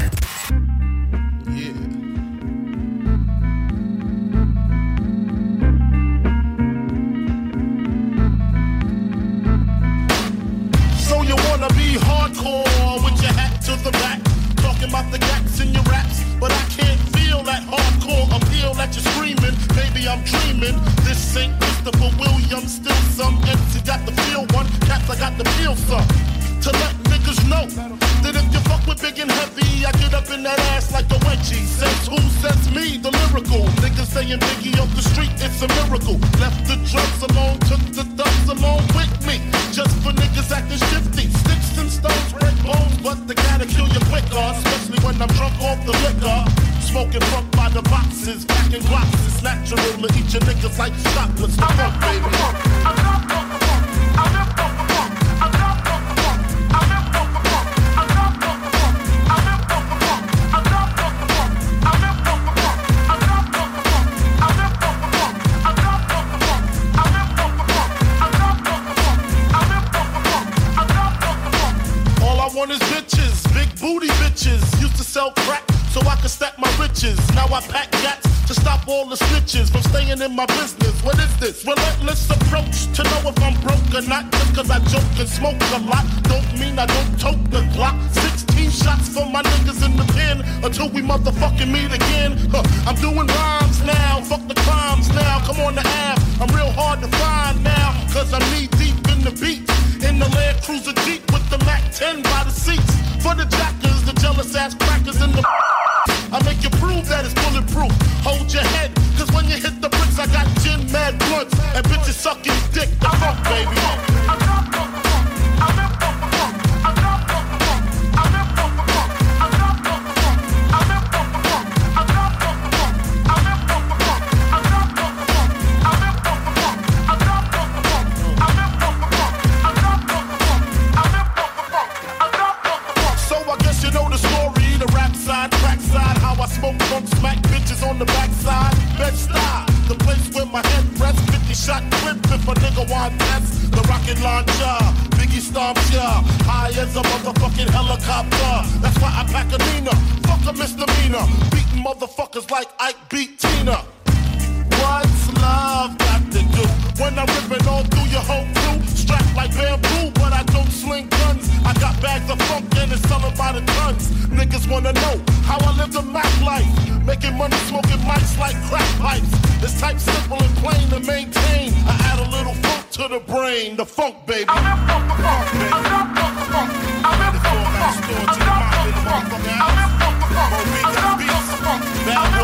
Niggas wanna know how I live the Mac life. Making money, smoking mics like crack pipes. It's type simple and plain to maintain. I add a little funk to the brain, the funk baby. Funk, a nice store to the mob in the motherfucking house. More big than beats. Bad boy full of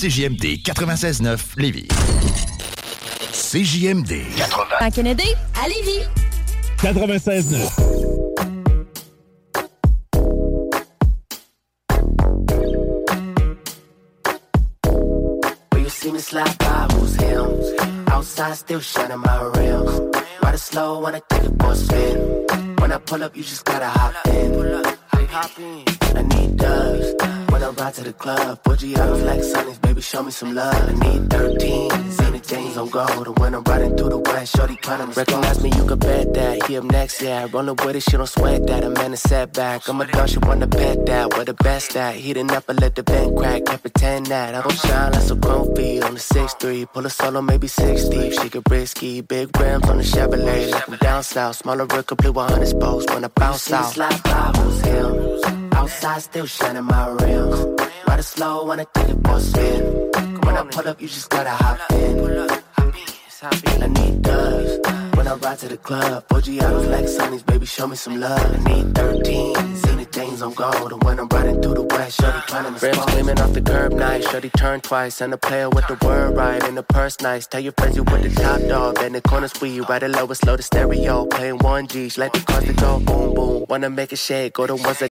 CJMD 96.9 Lévis. CJMD 80. À Kennedy, à Lévis. 96.9. When you see me slide by, who's him? Outside still shining my rims. Ride it slow when I take it for a spin. When I pull up, you just gotta hop in. Hop in. I need dubs. When I ride to the club, put you out like sunnies, baby, show me some love. I need 13, Zenith James on gold. And when I'm riding through the west, shorty to recognize me, you can bet that. He up next, yeah. Rolling with it, she don't sweat that. I'm in a setback. I'm a dog, she wanna bet that. Where the best at? Heating up I let the vent crack. Can't pretend that. I don't shine like some chrome feet on the 6'3. Pull a solo, maybe 6 deep. She get risky. Big rims on the Chevrolet. Like I'm down south. Smaller real complete 100 spokes when I bounce out. Slide by, who's him? Outside still shining my rims. Ride slow I take it for a spin. When I pull up, you just gotta hop in. I need dubs. When I ride to the club, Foggiatos like sunnies, baby, show me some love. I need 13, Zenith James on gold. And when I'm riding through the west, the Rims gleaming off the curb, nice. Shorty turn twice, and the player with the word right. And the purse nice. Tell your friends you with the top dog. Bend the corners you, ride it low and slow the stereo. Playing 1G, she like the cars to go boom boom. Wanna make it shake, go the ones that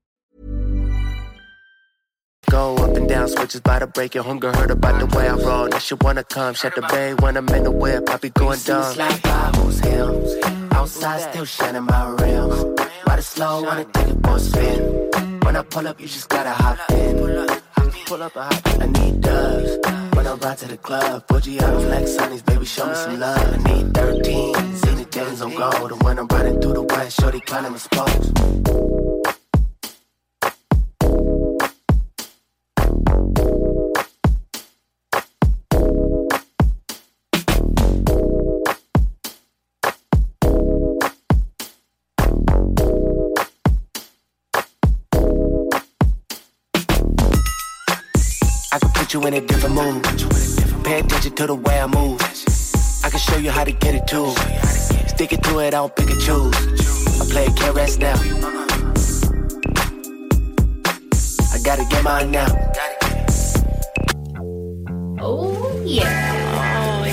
Go up and down, switches by the break. Your homegirl heard about the way I roll. That she wanna come, shut the bay when I'm in the whip. I be going dumb. By who's him? Outside still shining my rims. Ride it slow, wanna take it for a spin. When I pull up, you just gotta hop in. Pull up, I hop in. I need dubs. When I ride to the club, Bougie out of flex on these, baby, show me some love. I need 13, see the days on gold. And when I'm riding through the west, shorty climbing my spokes. Put you in a different mood. Pay attention to the way I move. I can show you how to get it too. Stick it to it, I don't pick and choose. I play it, can't rest now. I gotta get mine now. Oh yeah.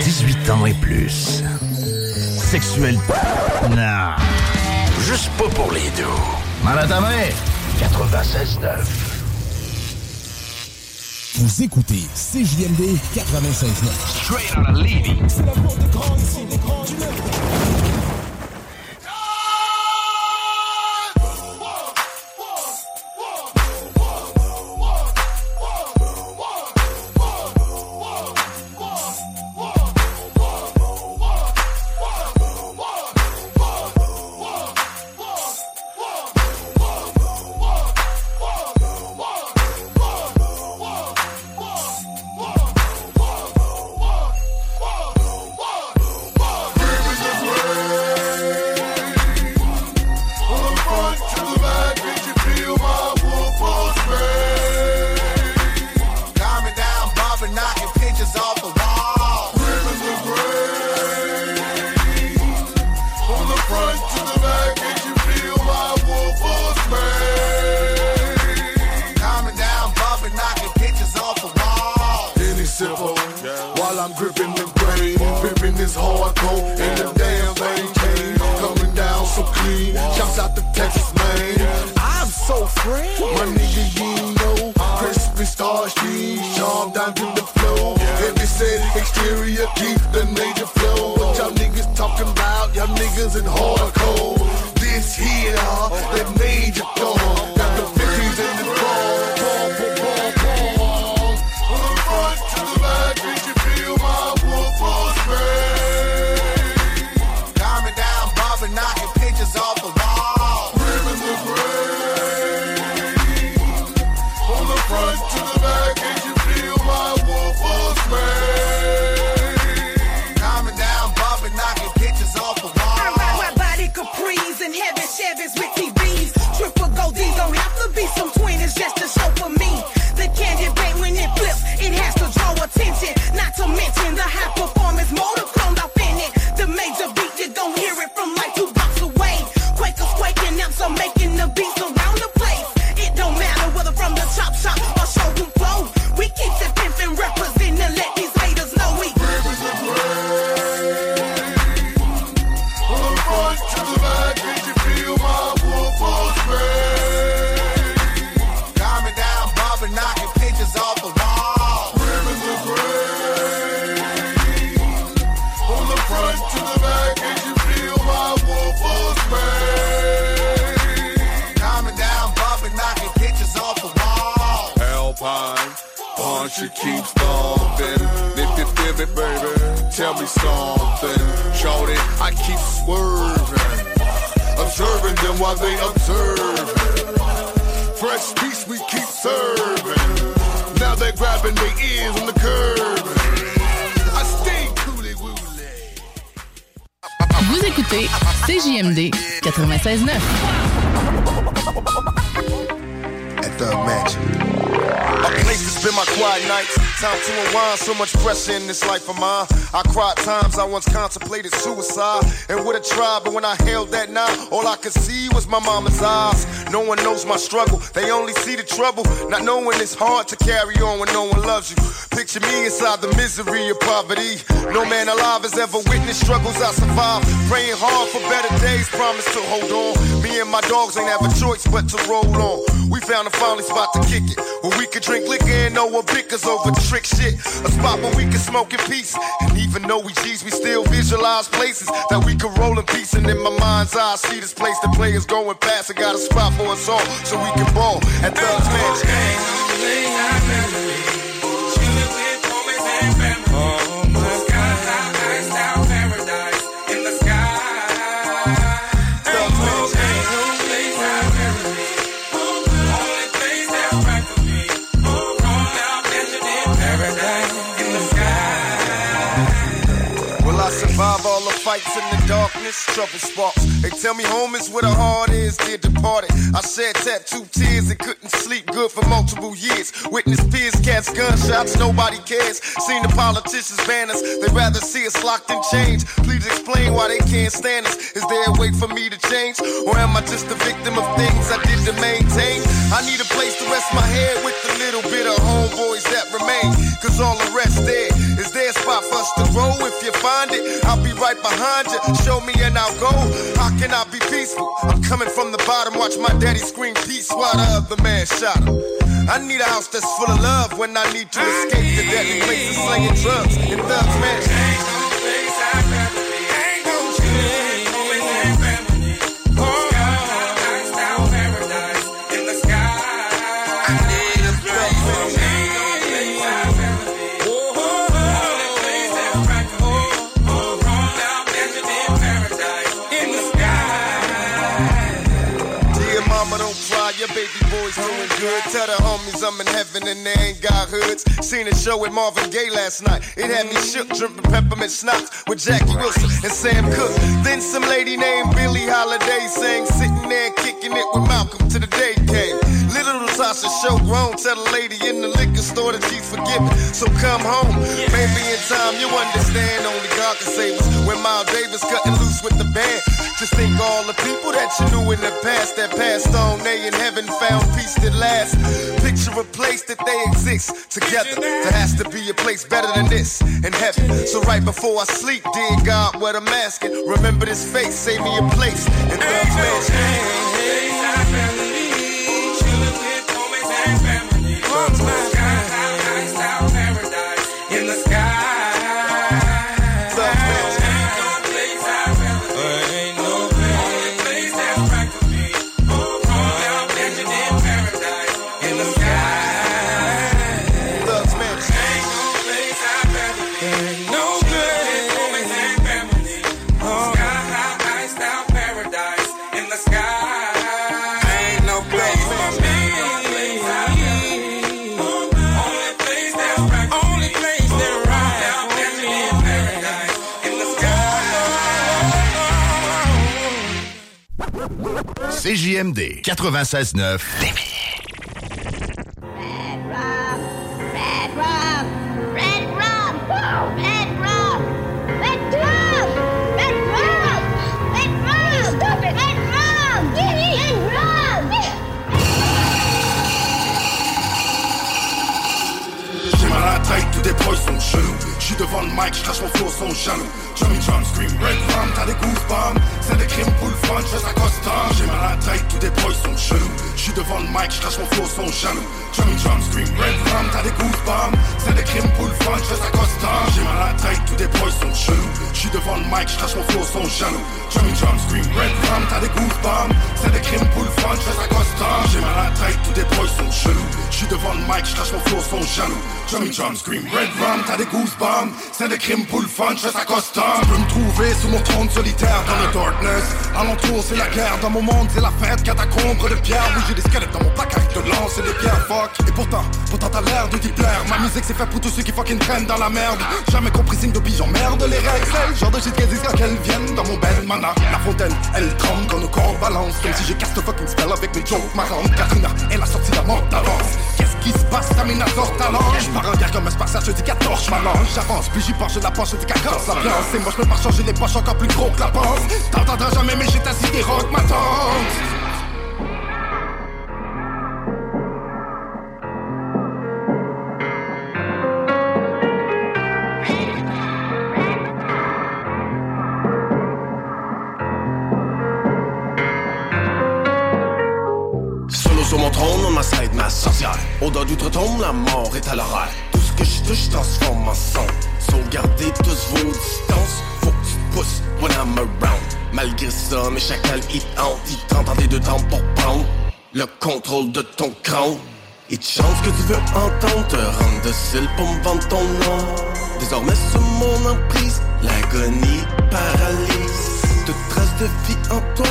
18 ans et plus. Sexuel. Non. Juste pas pour les deux. Mal à ta main. 96.9. Vous écoutez CJMD 96.9. Straight out of Levy. C'est la porte des grands ici, des grands while I'm gripping the grain, gripping this hardcore, and the damn thing came coming down so clean. Shouts out to Texas, man. I'm so free. My nigga, you know, crispy star stream, charm down to the flow. Heavy set exterior, keep the major flow. What y'all niggas talking about? Y'all niggas in hardcore. This here, that major tone. Me something. Shorty, I keep swerving, observing them while they observe. Fresh piece we keep serving. Now they're grabbing their ears on the curve. I stay coolie wooly. Vous écoutez CJMD 96.9. At Thug Mansion. A place to spend my quiet nights. Time to unwind, so much pressure in this life of mine. I cried times I once contemplated suicide and would have tried, but when I held that knife, all I could see was my mama's eyes. No one knows my struggle, they only see the trouble. Not knowing it's hard to carry on when no one loves you. Picture me inside the misery of poverty. No man alive has ever witnessed struggles I survived. Praying hard for better days, promise to hold on. Me and my dogs ain't have a choice but to roll on. We found a finally spot to kick it where we could drink liquor and no one bickers over trick shit. A spot where we can smoke in peace. And even though we G's, we still visualize places that we could roll in peace. And in my mind's eye, I see this place the players going past. I got a spot for us all so we can ball at Thug's Mansion. Will fights in the darkness? Trouble sparks. They tell me home is where the heart is, dear departed. I shed tattooed tears and couldn't sleep good for multiple years. Witness peers, cats, gunshots, nobody cares. Seen the politicians ban us, they'd rather see us locked in chains. Please explain why they can't stand us. Is there a way for me to change? Or am I just a victim of things I did to maintain? I need a place to rest my head with the little bit of homeboys that remain. Cause all the rest there spot for us to grow. If you find it, I'll be right behind you. Show me and I'll go. How can I be peaceful? I'm coming from the bottom. Watch my daddy scream peace while the other man shot him. I need a house that's full of love when I need to escape the deadly places slinging drugs in Thug's Mansion. Good. Tell the homies I'm in heaven and they ain't got hoods. Seen a show with Marvin Gaye last night. It had me shook, dripping peppermint schnapps with Jackie Wilson and Sam Cooke. Then some lady named Billie Holiday sang, sitting there kicking it with Malcolm till the day came. Little Latasha show grown, tell the lady in the liquor store that she's forgiven. So come home, maybe in time you understand. Only God can save us. When Miles Davis cutting loose with the band. Just think all the people that you knew in the past that passed on, they in heaven found peace that lasts. Picture a place that they exist together. There has to be a place better than this in heaven. So right before I sleep, dear God, what I'm asking, remember this face, save me a place in Thug's Mansion. CJMD 96.9 Lévis. La tête, tous des boys sont chelous. J'suis devant le mic, j'crache mon flow, sont jaloux. Johnny John scream, red rum, t'as des goosebumps. C'est des crimes pour le fun, j'fais ça costard. J'ai mal à la tête, tous des boys sont chelous. J'suis devant le mic, j'crache mon flow, sont jaloux. Johnny John scream, red rum, t'as des goosebumps. C'est des crimes pour le fun, j'fais ça costard. J'ai mal à la tête, tous des boys sont chelous. J'suis devant le mic, j'crache mon flow, sont jaloux. Johnny John scream, red rum, t'as des goosebumps. C'est des crimes pour le fun, j'fais ça costard. J'ai mal à la tête, tous des boys sont chelous. J'suis devant le mic, j'crache mon flow, sont jaloux. Johnny John scream, red rum, t'as des goosebumps. C'est des crimes pour le fun, j'fais ça costard. Tu peux me trouver sous mon trône solitaire dans le darkness. Alentour, c'est la guerre. Dans mon monde, c'est la fête. Catacombre de pierre. Oui, j'ai des squelettes dans mon placard. te lancer des pierres fuck Et pourtant, pourtant t'as l'air de t'y plaire Ma musique c'est fait pour tous ceux qui fucking traînent dans la merde Jamais compris signe de pigeon, merde les règles C'est le genre de shit qu'elles disent quand elles viennent dans mon bel mana La fontaine, elle tremble quand nos corps balancent Comme si j'ai cast fucking spell avec mes jokes marrantes Katrina est la sortie de la mort d'avance Qu'est-ce qui se passe, Terminator talent Je comme un je dis 14, je m'allonge J'avance, puis j'y penche, je la poche, je dis qu'à la l'ambiance Et moi je peux pas changer les poches encore plus gros que la panse T'entendras jamais mais j'ai ta rock ma tante sur mon trône, on m'assède ma sorcière. Odeur d'outre-tombe, la mort est à l'horaire. Que je touche transforme en son. Sauvegardez tous vos distances. Faut que tu pousses when I'm around. Malgré ça, mes chacals hit hante. Ils tentent en des deux temps pour prendre le contrôle de ton crâne. Et de chance que tu veux entendre te rendre docile pour me vendre ton nom. Désormais sous mon emprise, l'agonie paralyse. Toute trace de vie en toi,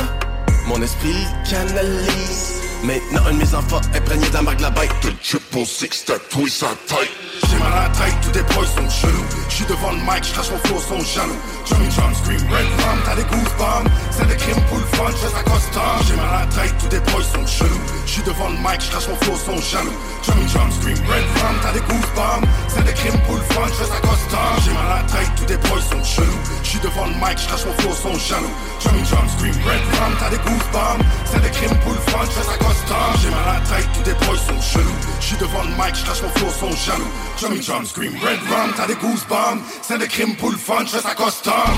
mon esprit canalise. Maintenant, un de mes enfants imprégné de la la bête. Le triple six, t'as tout sa tête. J'ai mal à la tête, tous tes boys sont chelous. J'suis devant le mic, j'crache mon flow, son jaloux. Johnny John scream, red rum, t'as des goosebumps. C'est des crimes pour le fun, je à costard. J'ai mal à la tête, tous tes boys sont chelous. J'suis devant le mic, j'crache mon flow, son jaloux. Johnny John scream, red rum, t'as des goosebumps. C'est des crimes pour le fun, je à costard. J'ai mal à la tête, tous tes boys sont chelous. J'suis devant le mic, j'crache mon flow, son jaloux. Johnny John scream, red rum, t'as des goosebumps. C'est des crimes pour le fun, je à costard. J'ai mal à la tête, tous tes boys sont chelous. J'suis devant le mic, j'crache mon flow, son jaloux. Johnny John scream, red rum, t'as des goosebumps. C'est des crimes pour le fun, je à costard.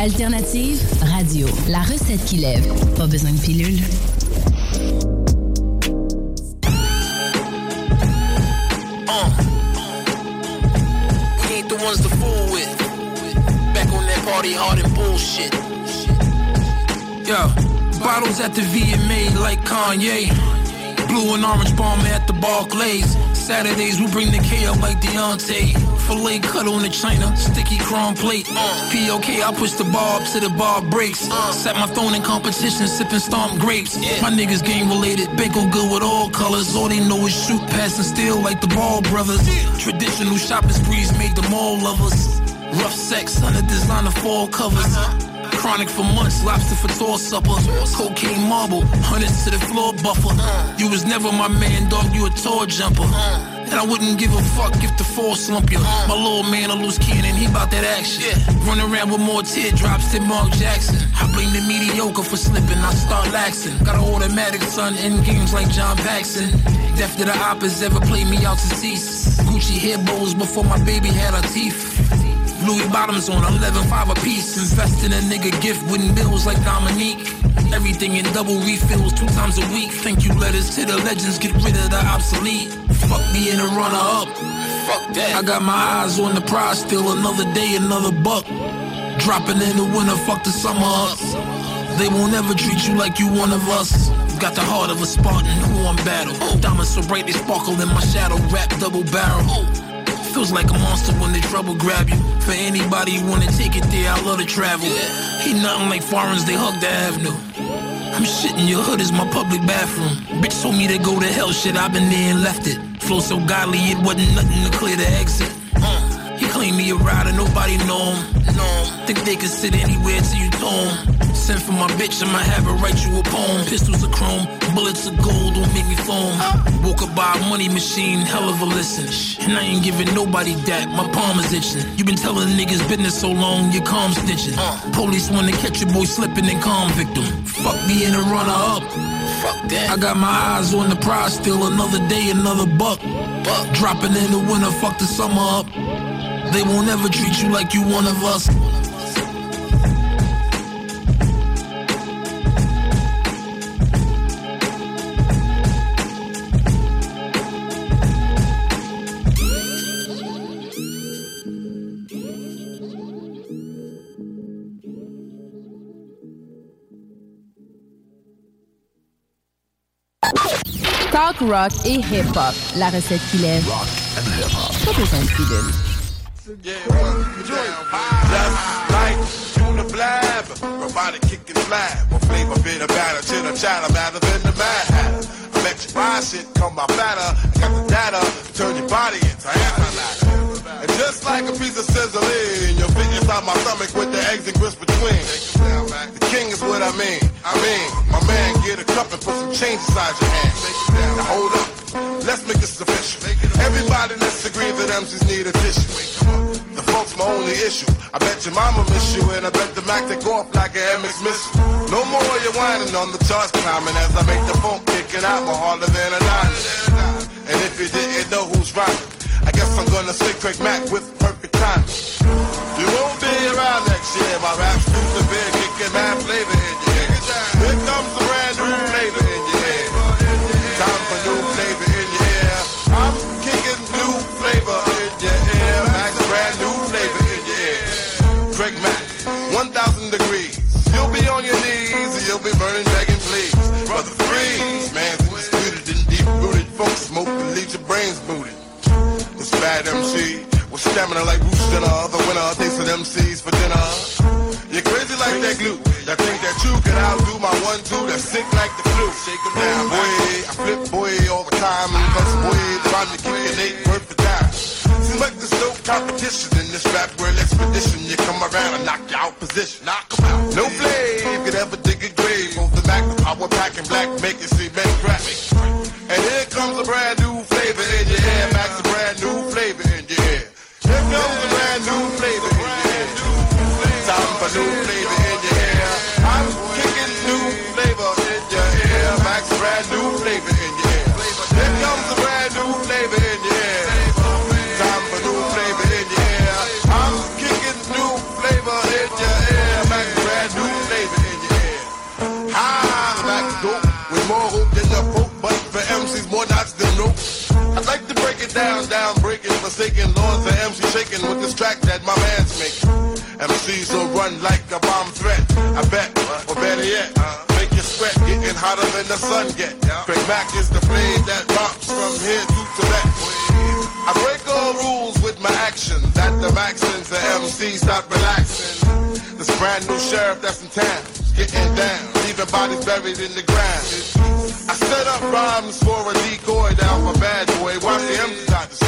L'alternative radio. La recette qui lève. Pas besoin de pilule. Uh. Back on that party hard and bullshit. Bottles at the VMA like Kanye. Blue and orange bomb at the Barclays. Saturdays we bring the K up like Deontay. Filet cut on the china, sticky chrome plate. POK, I push the bar up to the bar breaks. Set my throne in competition, sipping stomp grapes. My niggas game related, bank on good with all colors. All they know is shoot, pass, and steal like the Ball brothers. Traditional shopping sprees made them all lovers. Rough sex under designer fall covers. Chronic for months, lobster for tour supper. Cocaine marble, hundreds to the floor buffer. You was never my man, dog, you a tour jumper. And I wouldn't give a fuck if the force slump you. My little man, a loose cannon, he bout that action. Run around with more teardrops than Mark Jackson. I blame the mediocre for slipping, I start laxing. Got an automatic son in games like John Paxson. Deaf to the oppas ever played me out to cease. Gucci hair bows before my baby had her teeth. Louis bottoms on 11, 5 a piece. Invest in a nigga gift, with bills like Dominique. Everything in double refills two times a week. Thank you letters to the legends, get rid of the obsolete. Fuck being a runner up. Fuck that. I got my eyes on the prize, still another day, another buck. Dropping in the winter, fuck the summer up. They won't ever treat you like you one of us. Got the heart of a Spartan who on battle. Diamonds so bright they sparkle in my shadow. Rap double barrel. Feels like a monster when the trouble grab you. For anybody who wanna take it there, I love to travel. Ain't nothing like foreigns, they hug the avenue. I'm shitting your hood is my public bathroom. Bitch told me to go to hell, shit, I've been there and left it. Flow so godly, it wasn't nothing to clear the exit. Claimed me a rider, nobody know him. Know. Think they can sit anywhere till you told him. Send for my bitch, I'ma have her write you a poem. Pistols of chrome, bullets of gold, don't make me foam. Woke up by a money machine, hell of a listen. And I ain't giving nobody that, my palm is itching. You been telling niggas business so long, your calm snitching. Police wanna catch your boy slipping and calm victim. Fuck being a runner up. Fuck that. I got my eyes on the prize, still another day, another buck. buck. Dropping in the winter, fuck the summer up. They won't ever treat you like you one of us. rock et hip-hop. La recette qu'il est. Rock and hip-hop. Pas besoin de. Just like Blab, flavor than the mad hatter. I bet you buy shit, fatter, got the data, turn your body. And just like a piece of sizzling, my stomach with the eggs and grits between. The king is what I mean. I mean, my man, get a cup and put some change inside your hand. Now hold up, let's make this official. Everybody let's agree that MCs need a tissue. The funk's my only issue. I bet your mama miss you, and I bet the Mac go off like an MX missile. No more you whining on the charts climbing as I make the funk kicking out more harder than a nine. And if you didn't know who's rhyming, I guess I'm gonna say Craig Mack with perfect timing. You won't be around next year. My rap's through the bed, kicking mad flavor in stamina like Bruce Jenner. The winner thanks to MCs for dinner. You're crazy like that glue. That think that you can outdo my one two that's sick like the flu. Shake 'em down, boy. I flip boy all the time. And cause boy, trying to kick an eight worth of time. Seems like there's no competition in this rap world expedition. You come around and knock you out position. Knock 'em out. No flame could ever dig a grave. Both the Mac, the power pack, and black make forsaken lords the MC shaking with this track that my man's making. MCs will run like a bomb threat. I bet, or better yet, make you sweat, getting hotter than the sun get. Craig Mack is the blade that drops from here to Tibet. I break all rules with my actions. At the max the MCs stop relaxing. This brand new sheriff that's in town, getting down, leaving bodies buried in the ground. I set up rhymes for a decoy down for bad boy. Watch the MC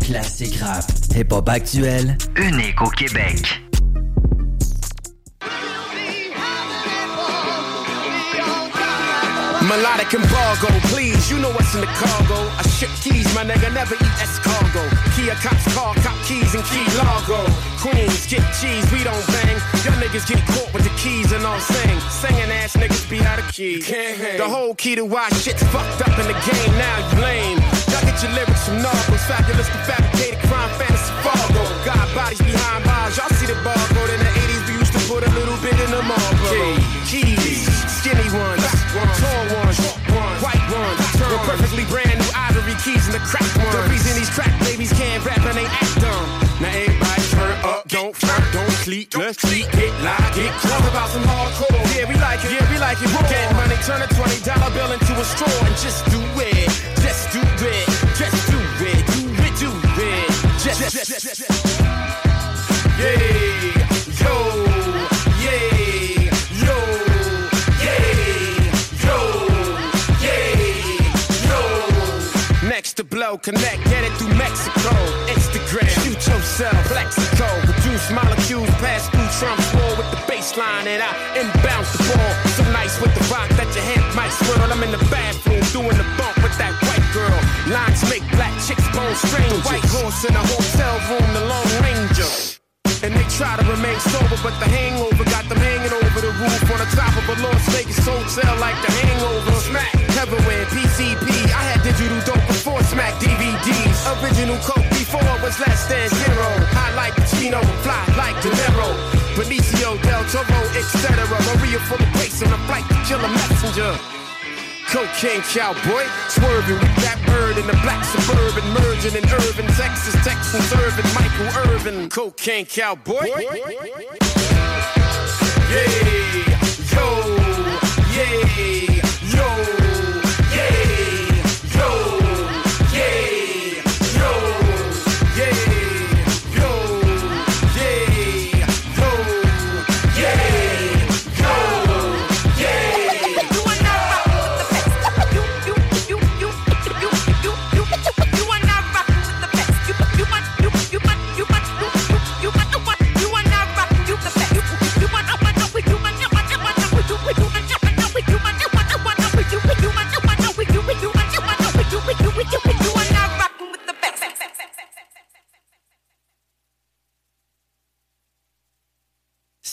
classique rap, hip-hop actuel, unique au Québec. Melodic embargo, please, you know what's in the cargo. I ship keys, my nigga, never eat escargot. Kia cops car, cop keys and key largo. Queens get cheese, we don't bang. Y'all niggas get caught with the keys and all sing. Singing ass niggas be out of key. The whole key to why shit's fucked up in the game, now you lame. Y'all get your lyrics from Narcos, fabulous fabricated crime, fantasy fargo. Got bodies behind bars, y'all see the barcode in the 80s, we used to put a little bit in the Marlboro. Keys, skinny ones, tall ones, white ones, with perfectly brand new ivory keys in the crack ones. The reason these crack babies can't rap and they act dumb. Now everybody turn up, don't front, don't sleep, let's sleep, get live, get crunk about some hardcore. Yeah, we like it, yeah, we like it. Get money, turn a twenty dollar bill into a straw and just do yeah, yo, yeah, yo, yeah, yo, yeah, yo. Next to blow, connect, get it through Mexico. Instagram, shoot yourself, Plaxico. Reduce molecules, pass through Trump's wall with the baseline, and I inbounce the ball. So nice with the rock that your head might swirl. I'm in the bathroom doing the strange white horse in a hotel room, the Lone Ranger. And they try to remain sober, but the hangover got them hanging over the roof on the top of a Las Vegas hotel like the hangover. Smack, heroin, PCP. I had digital dope before Smack DVDs. Original coke before was less than zero. I like Pacino, fly like De Niro. Benicio del Toro, etc. Maria full of grace on a flight to kill a messenger. Cocaine cowboy, swerving with that bird in the black suburban, merging in urban Texas, Texan serving Michael Irvin. Cocaine cowboy. Yeah,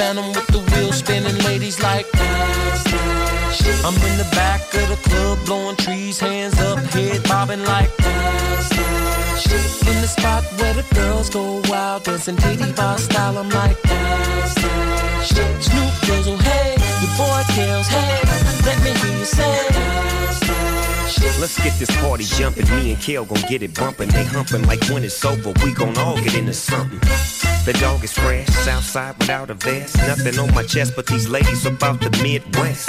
Phantom with the wheel spinning. Ladies like, I'm in the back of the club, blowing trees, hands up, head bobbing like. In the spot where the girls go wild, dancing titty bar style. I'm like, Snoop Dizzle, hey, your boy Kels, hey, let me hear you say. Let's get this party jumping. Me and Kale gon' get it bumping. They humping like when it's over, we gon' all get into something. The dog is fresh, Southside without a vest. Nothing on my chest, but these ladies about the Midwest.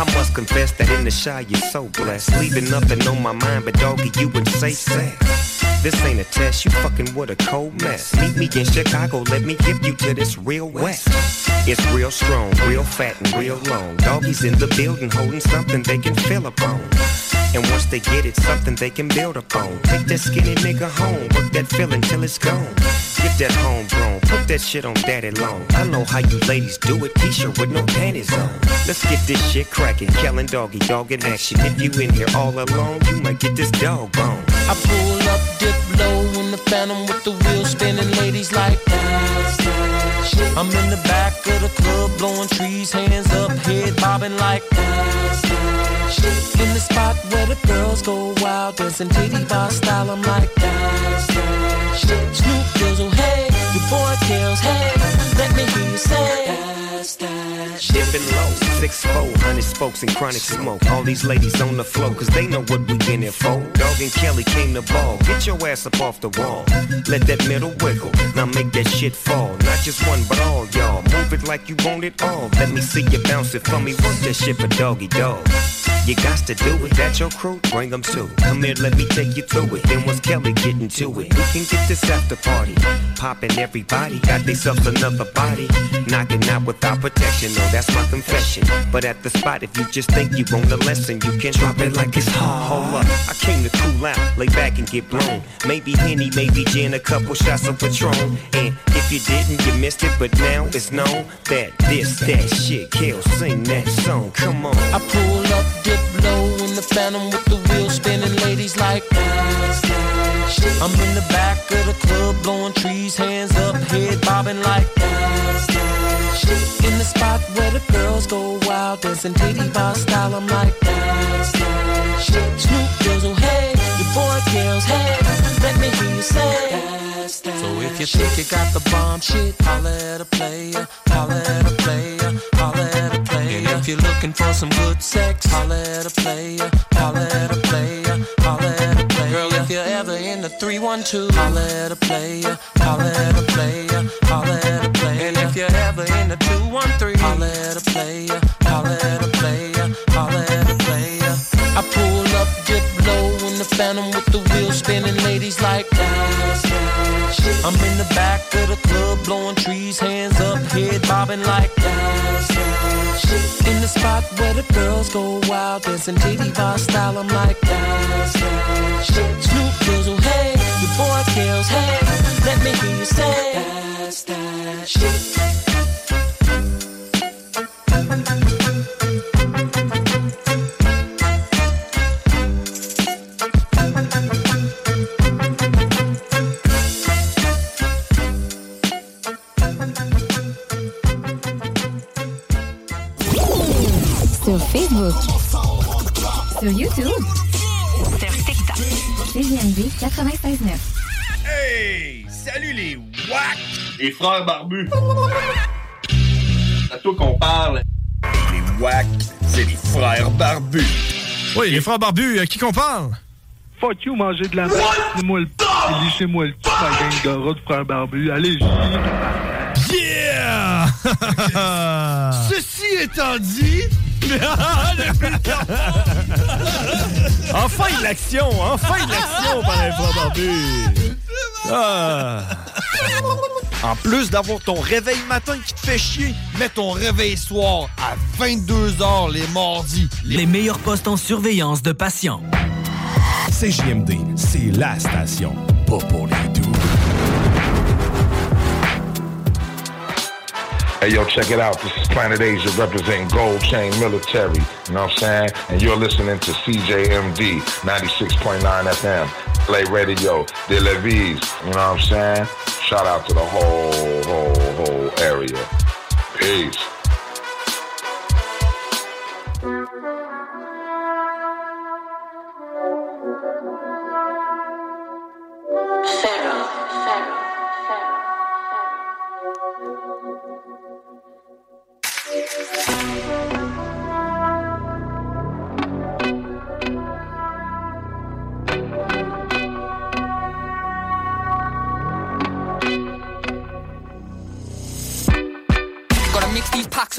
I must confess that in the shy you're so blessed. Leaving nothing on my mind, but doggy, you would say sex. This ain't a test, you fucking with a cold mess. Meet me in Chicago, let me give you to this real west. It's real strong, real fat, and real long. Doggies in the building holding something they can feel upon. And once they get it, something they can build upon. Take that skinny nigga home, work that feeling till it's gone. Get that homegrown, put that shit on daddy long. I know how you ladies do it, t-shirt with no panties on. Let's get this shit cracking, Kellen doggy dog in action. If you in here all alone, you might get this dog bone. I pull up, dip low in the phantom with the wheel spinning. Ladies like, I'm in the back of the club, blowing trees, hands up, head bobbing like. In the spot where the girls go wild, dancing titty bar style. I'm like, Snoop Dizzle, hey, your boy Kels, hey, let me you say. Dipping low, six four, honey spokes and chronic smoke. All these ladies on the floor, cause they know what we in it for. Dog and Kelly came to ball. Get your ass up off the wall. Let that middle wiggle. Now make that shit fall. Not just one, but all y'all. Move it like you want it all. Let me see you bounce it for me. Work that shit for doggy dog. You got to do it. That your crew? Bring them too. Come here, let me take you through it. Then once Kelly getting to it, we can get this after party. Popping everybody. Got themselves another body. Knocking out without protection. No, that's my confession. But at the spot, if you just think you want a lesson, you can drop it like it's hot. Hold up, I came to cool out, lay back and get blown. Maybe Henny, maybe gin, a couple shots of Patron. And if you didn't, you missed it. But now it's known that this, that shit kills. Sing that song, come on. I pull up, dip low in the phantom with the wheel spinning. Ladies like, I'm in the back of the club, blowing trees, hands up, head bobbing like. In the spot where the girls go wild, dancing titty bar style. I'm like, Snoop Dizzle, oh, hey, your boy Kels, hey, let me hear you say. So if you think you got the bomb shit, holla at a player, holla at a player, holla at if you're looking for some good sex, holla at a player, holla at a player, holla at a player. Girl, if you're ever in the 312, holla at a player, holla at a player, holla at a player. And if you're ever in the 213, holla at a player, holla at a player, holla at a player. I pull up, dip low in the phantom with the wheel spinning. Ladies like, I'm in the back of the club, blowing trees, hands up, head bobbing like. In the spot where the girls go wild, dancing titty bar style. I'm like, that's that shit. Snoop Dizzle, hey, your boy Kels, hey, let me hear you say. That's that shit. Sur Facebook. Sur YouTube. Sur TikTok. CGMD 96.9. Hey! Salut les WAC! Les frères barbus! C'est à toi qu'on parle. Les WAC, c'est les frères barbus. Oui, les frères barbus, à qui qu'on parle? Fuck you, manger de la merde. Lissez-moi le p. Lissez-moi le p. La gang de rats de frères barbus. Allez, Yeah! Ceci étant dit. Enfin de l'action! Enfin de l'action par les frères barbus! Ah. En plus d'avoir ton réveil matin qui te fait chier, mets ton réveil soir à 22h les mardis. Les meilleurs postes en surveillance de patients. CJMD, c'est la station, pas pour les doux. Hey, yo, check it out. This is Planet Asia representing Gold Chain Military. You know what I'm saying? And you're listening to CJMD 96.9 FM. Play Radio, De La Vise. You know what I'm saying? Shout out to the whole, whole, whole area. Peace.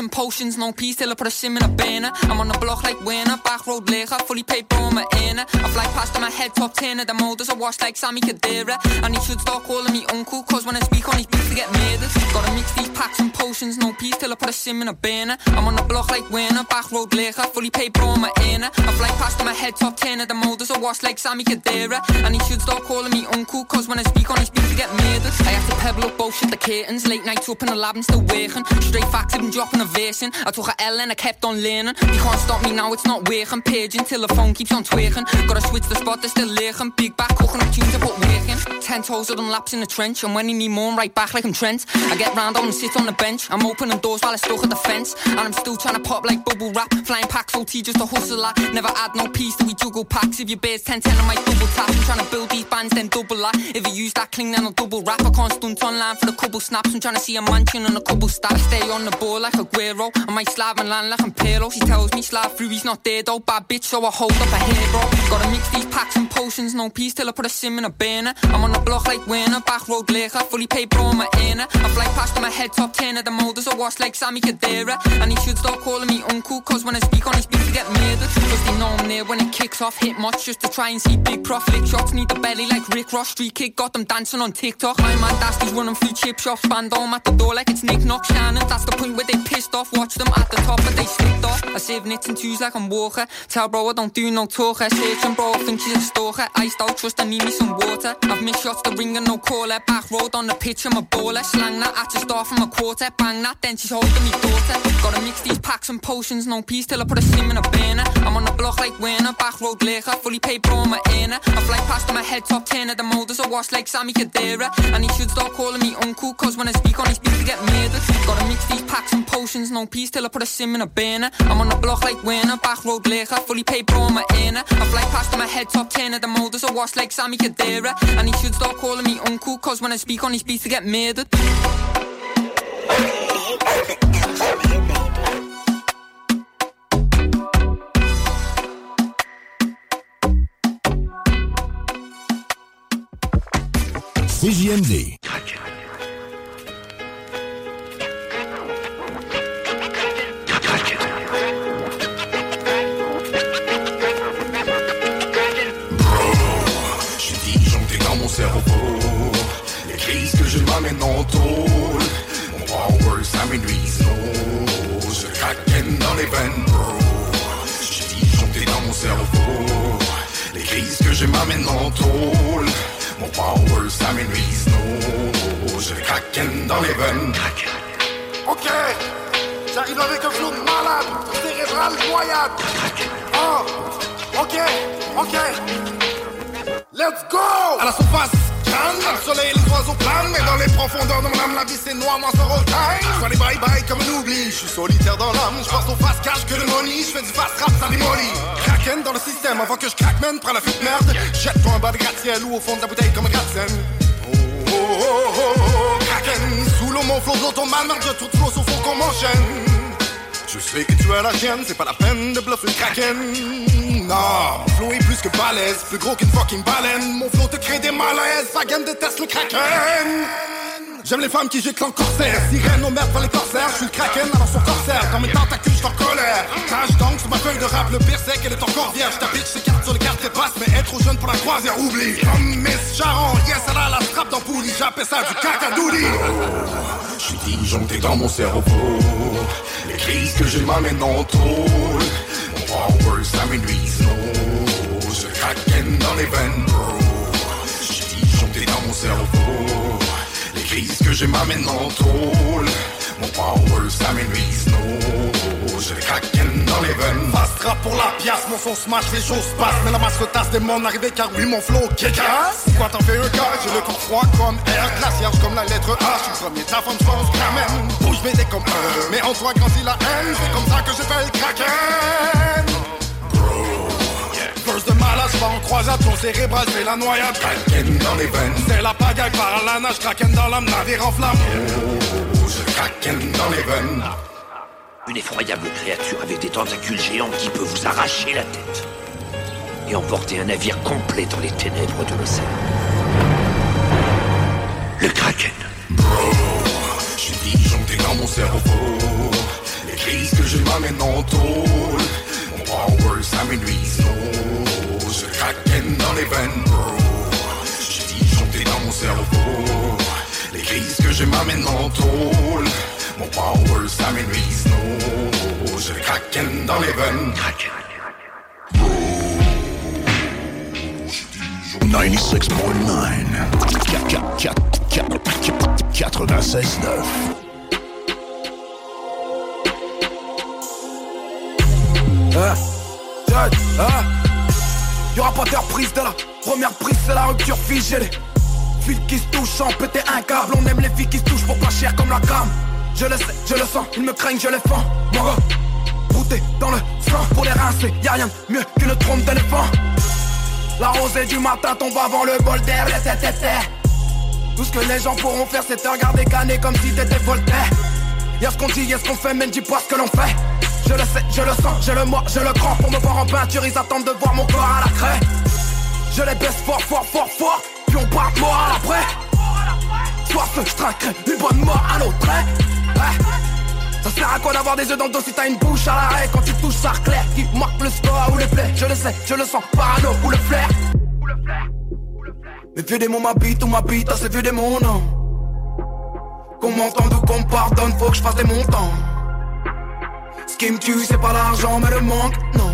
Potions, no peace till I put a sim in a banner. I'm on the block like winner, back road liquor, fully paid on my inner. I fly past on my head, top 10 of the molders, I wash like Sami Khedira. And he should start calling me uncle, cause when I speak on his beats, to get murdered. Gotta mix these packs and potions, no peace till I put a sim in a banner. I'm on the block like winner, back road liquor, fully paid on my inner. I fly past on my head, top 10 of the molders, I wash like Sami Khedira. And he should start calling me uncle, cause when I speak on his beats, to get murdered. I have to pebble up bullshit the curtains, late nights up in the lab and still working. Straight facts, I've dropping a I took a L and I kept on learning. You can't stop me now, it's not working. Paging till the phone keeps on twerking. Gotta switch the spot, they're still lurking. Big back, cooking up tunes, I put work in. Ten toes, I done laps in the trench. And when he need more, I'm right back like I'm Trent. I get round on and sit on the bench. I'm opening doors while I stuck at the fence. And I'm still trying to pop like bubble wrap. Flying packs, OT just a hustle at. Never add no piece till we juggle packs. If your bears 10 10, I might double tap. I'm trying to build these bands, then double that. If you use that cling, then I'll double rap. I can't stunt online for the couple snaps. I'm trying to see a mansion and a couple stacks. Stay on the ball like a I might slab and land like I'm Pirlo. She tells me slide through, he's not there though. Bad bitch, so I hold up a hero. Gotta mix these packs and potions, no peace till I put a sim in a banner. I'm on the block like winner, back road liquor, fully paid bro on my inner. I fly past on my head, top 10 of the motors, I wash like Sami Khedira. And he should start calling me uncle, cause when I speak on his beat, to get murdered. Cause they know I'm there when it kicks off. Hit much just to try and see big profit. Shots, need the belly like Rick Ross. Street kid, got them dancing on TikTok. My man Dasty's running through chip shops, band on at the door like it's Nick Knock Shannon. That's the point where they pissed off. Watch them at the top, but they slipped off. I save nits and twos like I'm Walker. Tell bro I don't do no talk. I search bro, I think she's a stalker. Iced out, trust I need me some water. I've missed shots, the ring and no caller. Back road on the pitch, I'm a baller. Slang that at just off from a quarter. Bang that, then she's holding me daughter. Gotta mix these packs and potions, no peace till I put a sim in a banner. I'm on the block like winner, back road liquor, fully paid bro my inner. I fly past my head, top 10 of the motors, I wash like Sami Khedira. And he should start calling me uncle, cause when I speak on his beat, to get murdered. Gotta mix these packs and potions, no peace till I put a sim in a banner. I'm on the block like winner, back road liquor, fully paid bro on my inner. I fly past on my head, top 10 of the motors, I wash like Sammy Kadira. And he should start calling me uncle, cause when I speak on his beat, to get murdered. CJMD. Non Je craquenne dans les veines. Bro J'ai disjoncté dans mon cerveau. Les crises que je m'amène en tôle. Mon power ça m'énuise non Je craquenne dans les veines. Ok J'arrive avec un flow de malade. Cérébral noyade Oh Ok Ok. Let's go! À la surface, Dans le soleil, les oiseaux planent, mais dans les profondeurs de mon âme, la vie c'est noir, moi c'est time. Je les bye bye comme un oubli. Je suis solitaire dans l'âme, je pense au fast cash que le money. Je fais du fast rap, ça démolit. Kraken dans le système avant que je craque, man. Prends la fuite merde. Jette-toi un bas de gratte-ciel ou au fond de la bouteille comme un gratte Oh, oh, oh, oh, oh, Kraken. Sous l'eau, mon flow, de l'automane, je tout flow, sauf qu'on m'enchaîne. Je sais que tu as la chienne, c'est pas la peine de bluffer Kraken. Non, mon flow est plus que balèze, plus gros qu'une fucking baleine. Mon flow te crée des malaises, sa gamme déteste le Kraken. J'aime les femmes qui jettent en corsaire. Sirène aux merdes pour les corsaires. Je suis le kraken alors son corsaire. Dans mes tentacules je en colère. Tâche donc sur ma feuille de rap. Le pire c'est qu'elle est encore vierge. Ta bitch ses cartes sur les cartes passe. Mais être trop jeune pour la croisière oublie. Comme Miss Sharon Yes elle a la strap dans J'appelle ça du cacadouli. Je suis disjoncté dans mon cerveau. Les crises que j'ai m'amènent en tôle Mon power ça m'énuise Je kraken dans les veines bro. Je suis disjoncté dans mon cerveau. Crise que j'ai m'amène en tôle. Mon power ça m'énuise no J'ai les kraken dans les veines. Fast rap pour la pièce, mon son smash, les choses passent. Mais la masse retasse des mondes arrivés car oui mon flow casse Pourquoi t'en fais un cas, j'ai le corps froid comme air Glaciaire comme la lettre H, je suis premier femme je pense même Comme un, mais en toi grandit la haine C'est comme ça que j'appelle kraken First de malade, je en croisade, ton cérébral c'est la noyade. Kraken dans les veines, c'est la pagaille par la nage Kraken dans l'âme, navire en flamme. Oh, je kraken dans les veines. Une effroyable créature avec des tentacules géants qui peut vous arracher la tête. Et emporter un navire complet dans les ténèbres de l'océan. Le Kraken. Bro, je dans mon cerveau Les crises que je m'amène en tôle Mon power ça m'énuise je kraken dans les veines, bro. J'ai disjoncté dans mon cerveau. Les crises que je m'amène en tôle. Mon power, ça m'énuise. Je kraken dans les veines. Kraken. 96.9 96.9 Y'aura pas de reprise de la première prise, c'est la rupture figée. Les fils qui se touchent sans péter un câble. On aime les filles qui se touchent pour pas cher comme la cam. Je le sais, je le sens, ils me craignent, je les fends. Mon gars, brouté dans le sang pour les rincer. Y'a rien de mieux qu'une trompe d'éléphant. La rosée du matin tombe avant le bol d'air, Tout ce que les gens pourront faire, c'est te regarder canner comme si t'étais Voltaire. Y'a ce qu'on dit, y'a ce qu'on fait, mais ne dis pas ce que l'on fait. Je le sais, je le sens, je le moi, je le crois Pour me voir en peinture, ils attendent de voir mon corps à la craie. Je les baisse fort, fort, fort, fort Puis on part à après. Soit ce je une bonne mort à l'autre Ça sert à quoi d'avoir des yeux dans le dos si t'as une bouche à l'arrêt? Quand tu touches ça clair, qui marque le score ou les plaies Je le sais, je le sens, parano ou le flair. Mes vieux démons m'habitent ou m'habitent, ces vieux démons non. Qu'on m'entende ou qu'on me pardonne, faut que je fasse des montants ce qui me tue, c'est pas l'argent, mais le manque, non.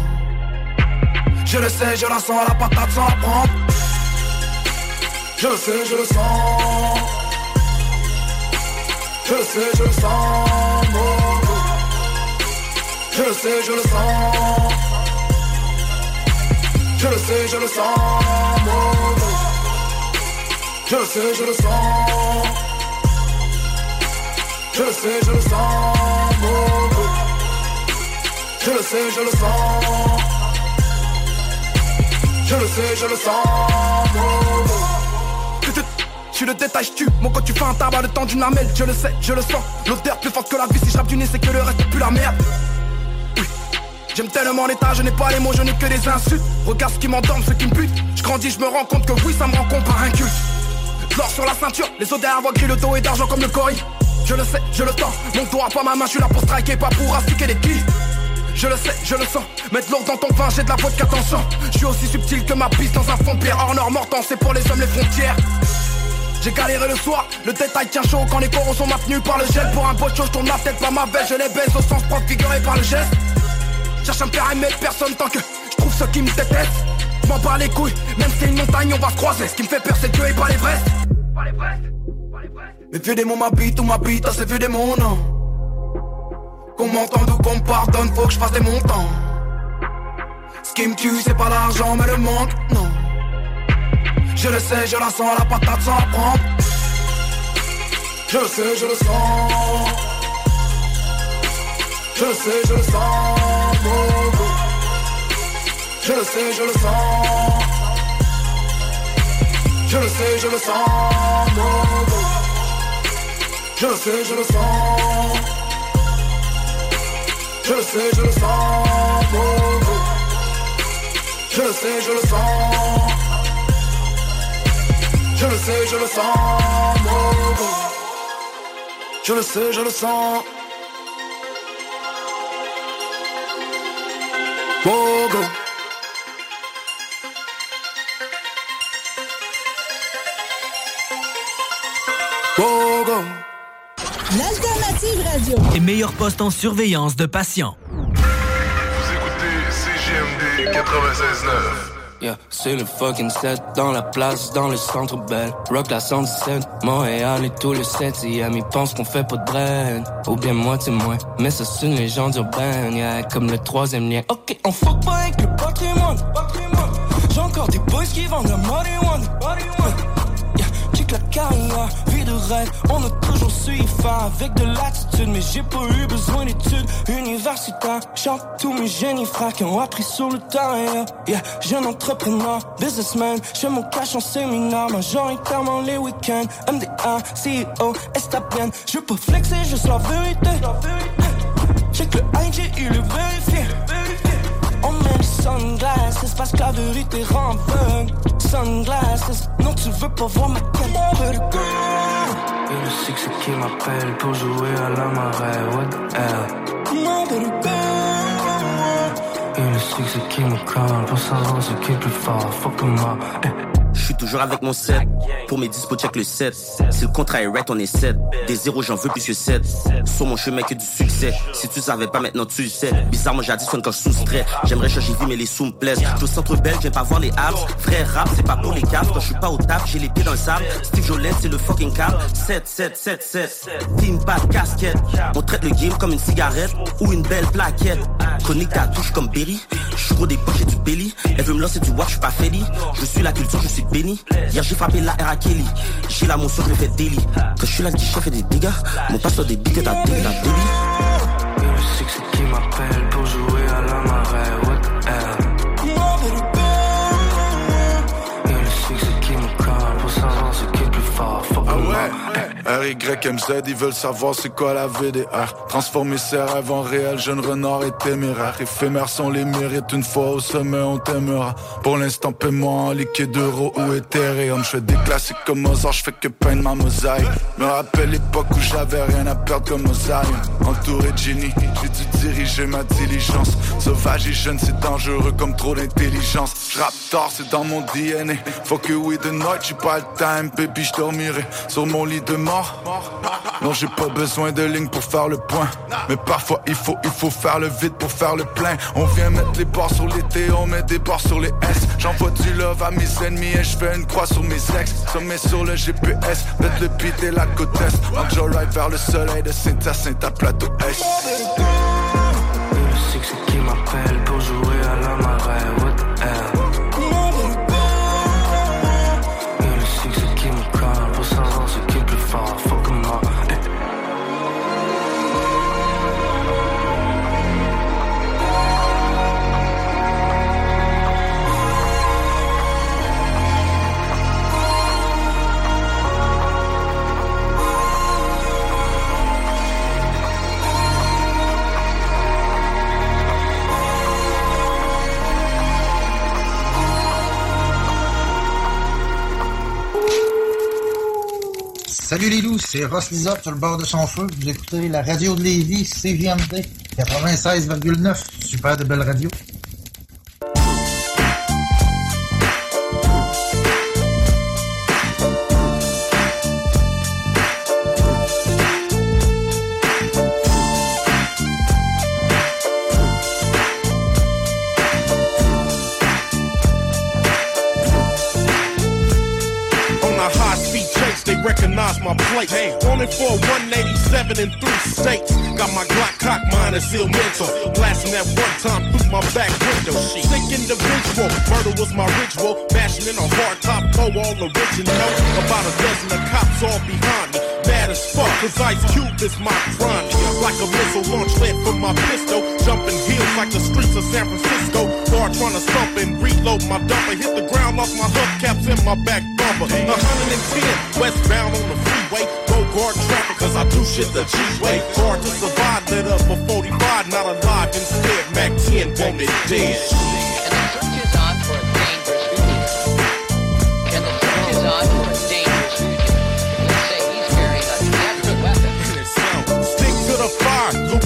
Je le sais, je la sens la patate sans la prendre. Je le sais, je le sens. Je le sais, je le sens. Je le sais, je le sens. Je le sais, je le sens. Je le sais, je le sens. Je le sais, je le sens. Je le sais, je le sens. Je le sais, je le sens. Je suis le détail, tu Mon quand tu fais un tabac le temps d'une lamelle Je le sais, je le sens. L'odeur plus forte que la vie Si je du nez c'est que le reste est plus la merde. J'aime tellement l'état, je n'ai pas les mots, je n'ai que des insultes. Regarde ce qui m'endorme, ce qui me bute. Je grandis, je me rends compte que oui, ça me rend compte par un culte L'or sur la ceinture, les odeurs voix gris, le dos et d'argent comme le cori Je le sais, je le sens. Mon doigt, pas ma main, je suis là pour striker, pas pour astiquer les kills je le sais, je le sens. Mettre l'or dans ton vin, j'ai de la vodka attention. Je suis aussi subtil que ma piste dans un fond pierre. Hors nord mortant, c'est pour les hommes les frontières. J'ai galéré le soir, le détail tient chaud quand les coraux sont maintenus par le gel. Pour un beau je tourne ma tête, pas ma belle, je les baisse au sens propre figuré par le geste. Cherche à me faire aimer personne tant que je trouve ceux qui me détestent. M'en bats les couilles, même si c'est une montagne, on va se croiser. Ce qui me fait peur, c'est Dieu et pas les vrais. Mais vieux démons m'habitent ou m'habitent, c'est vieux démons, non. Qu'on m'entende ou qu'on me pardonne, faut que je fasse des montants. Ce qui me tue, c'est pas l'argent, mais le manque, non. Je le sais, je la sens, la patate sans prendre. Je le sais, je le sens. Je le sais, je le sens. Je le sais, je le sens. Je le sais, je le sens. Je le sais, je le sens. Je le sais, je le sens. Je le sais, je le sens. Je le sais, je le sens. Je le sais, je le sens. Bogo. Radio. Les meilleurs postes en surveillance de patients. Vous écoutez CGMD 96.9. Yeah, c'est le fucking set dans la place, dans le centre belle. Rock la 117, Montréal et tout le 7 Ils pensent qu'on fait pas de brain. Ou bien moi, c'est moins. Mais ça c'est une légende urbaine, yeah, comme le troisième lien. Ok, on fuck pas avec le patrimoine. J'ai encore des boys qui vendent la marijuana. Yeah, la carrière, vie de rêve. On a toujours su y faire avec de l'attitude. Mais j'ai pas eu besoin d'études universitaires. Chante tous mes génies frères qui ont appris sur le terrain. Yeah, jeune entrepreneur, businessman. Je mon cash en séminaire, majoritairement les week-ends. MDA, CEO, bien. Je peux flexer juste la vérité. Check le IG, il est vérifié. Sunglasses parce que la vérité rend aveugle. Sunglasses, non tu veux pas voir ma gueule. Et le six qui m'appelle pour jouer à la marée, what the hell? Et le six qui me colle pour savoir ce qui est plus fort, fuck moi je suis toujours avec mon set. Pour mes dispos, check le 7. Si le contrat est right, on est 7. Des zéros, j'en veux plus que 7. Sur mon chemin que du succès. Si tu savais pas maintenant, tu le sais. Bizarrement, j'additionne quand je soustrais. J'aimerais changer vie, mais les sous me plaisent. Je au centre belge, j'aime pas voir les apps. Vrai rap, c'est pas pour les caves. Quand je suis pas au tap, j'ai les pieds dans le sable. Steve Jolene, c'est le fucking cap. 7, 7, 7, 7. Team, pas de casquette. On traite le game comme une cigarette ou une belle plaquette. Chronique ta touche comme Berry. Je suis gros des poches et du belly. Elle veut me lancer du watch, je suis pas Feli. Je suis la culture, je suis béni. Hier j'ai frappé la R à Kelly. J'ai la motion, je fais daily. Quand je suis là, le guichet fait des dégâts. Mon passeur des bites est à délit. Et le six qui m'appelle pour RYMZ, ils veulent savoir c'est quoi la VDR. Transformer ses rêves en réel, jeune renard et téméraire. Éphémères sont les mérites, une fois au sommet on t'aimera. Pour l'instant, paiement en liquide d'euros ou Ethereum. Je fais des classiques comme Mozart, je fais que peindre ma mosaïque. Me rappelle l'époque où j'avais rien à perdre comme Mosaïque. Entouré de génie, j'ai dû diriger ma diligence. Sauvage et jeune, c'est dangereux comme trop d'intelligence. J'rappe tard, c'est dans mon DNA. Faut que oui de night, j'ai pas le time, baby, je dormirai sur mon lit de mort. Non, j'ai pas besoin de ligne pour faire le point. Mais parfois, il faut, il faut faire le vide pour faire le plein. On vient mettre les barres sur les T, on met des barres sur les S. J'envoie du love à mes ennemis et je fais une croix sur mes ex. Sommet sur le GPS, mettre le beat et la côte est. On ride vers le soleil de Saint-Hyacinthe à plateau S. Salut les loups, c'est Ross Lizard sur le bord de son feu. Vous écoutez la radio de Lévis, CVMD 96,9. Super de belle radio. My plate. Wanted for 187 in three states. Got my Glock cock, mine is ill mental. Blasting that one time through my back window. Sick individual, murder was my ritual. Bashing in a hard top pole, all original. About a dozen of cops all behind me. Bad as fuck, cause Ice Cube is my prime. Like a missile launch lit from my pistol. Jumping hills like the streets of San Francisco. Guard trying to stump and reload my dumper. Hit the ground off my hubcaps in my back bumper. 110 westbound on the freeway. Go guard traffic cause I do shit the G-way. Hard to survive, lit up for 45, not alive. Instead, Mack 10 wanted dead.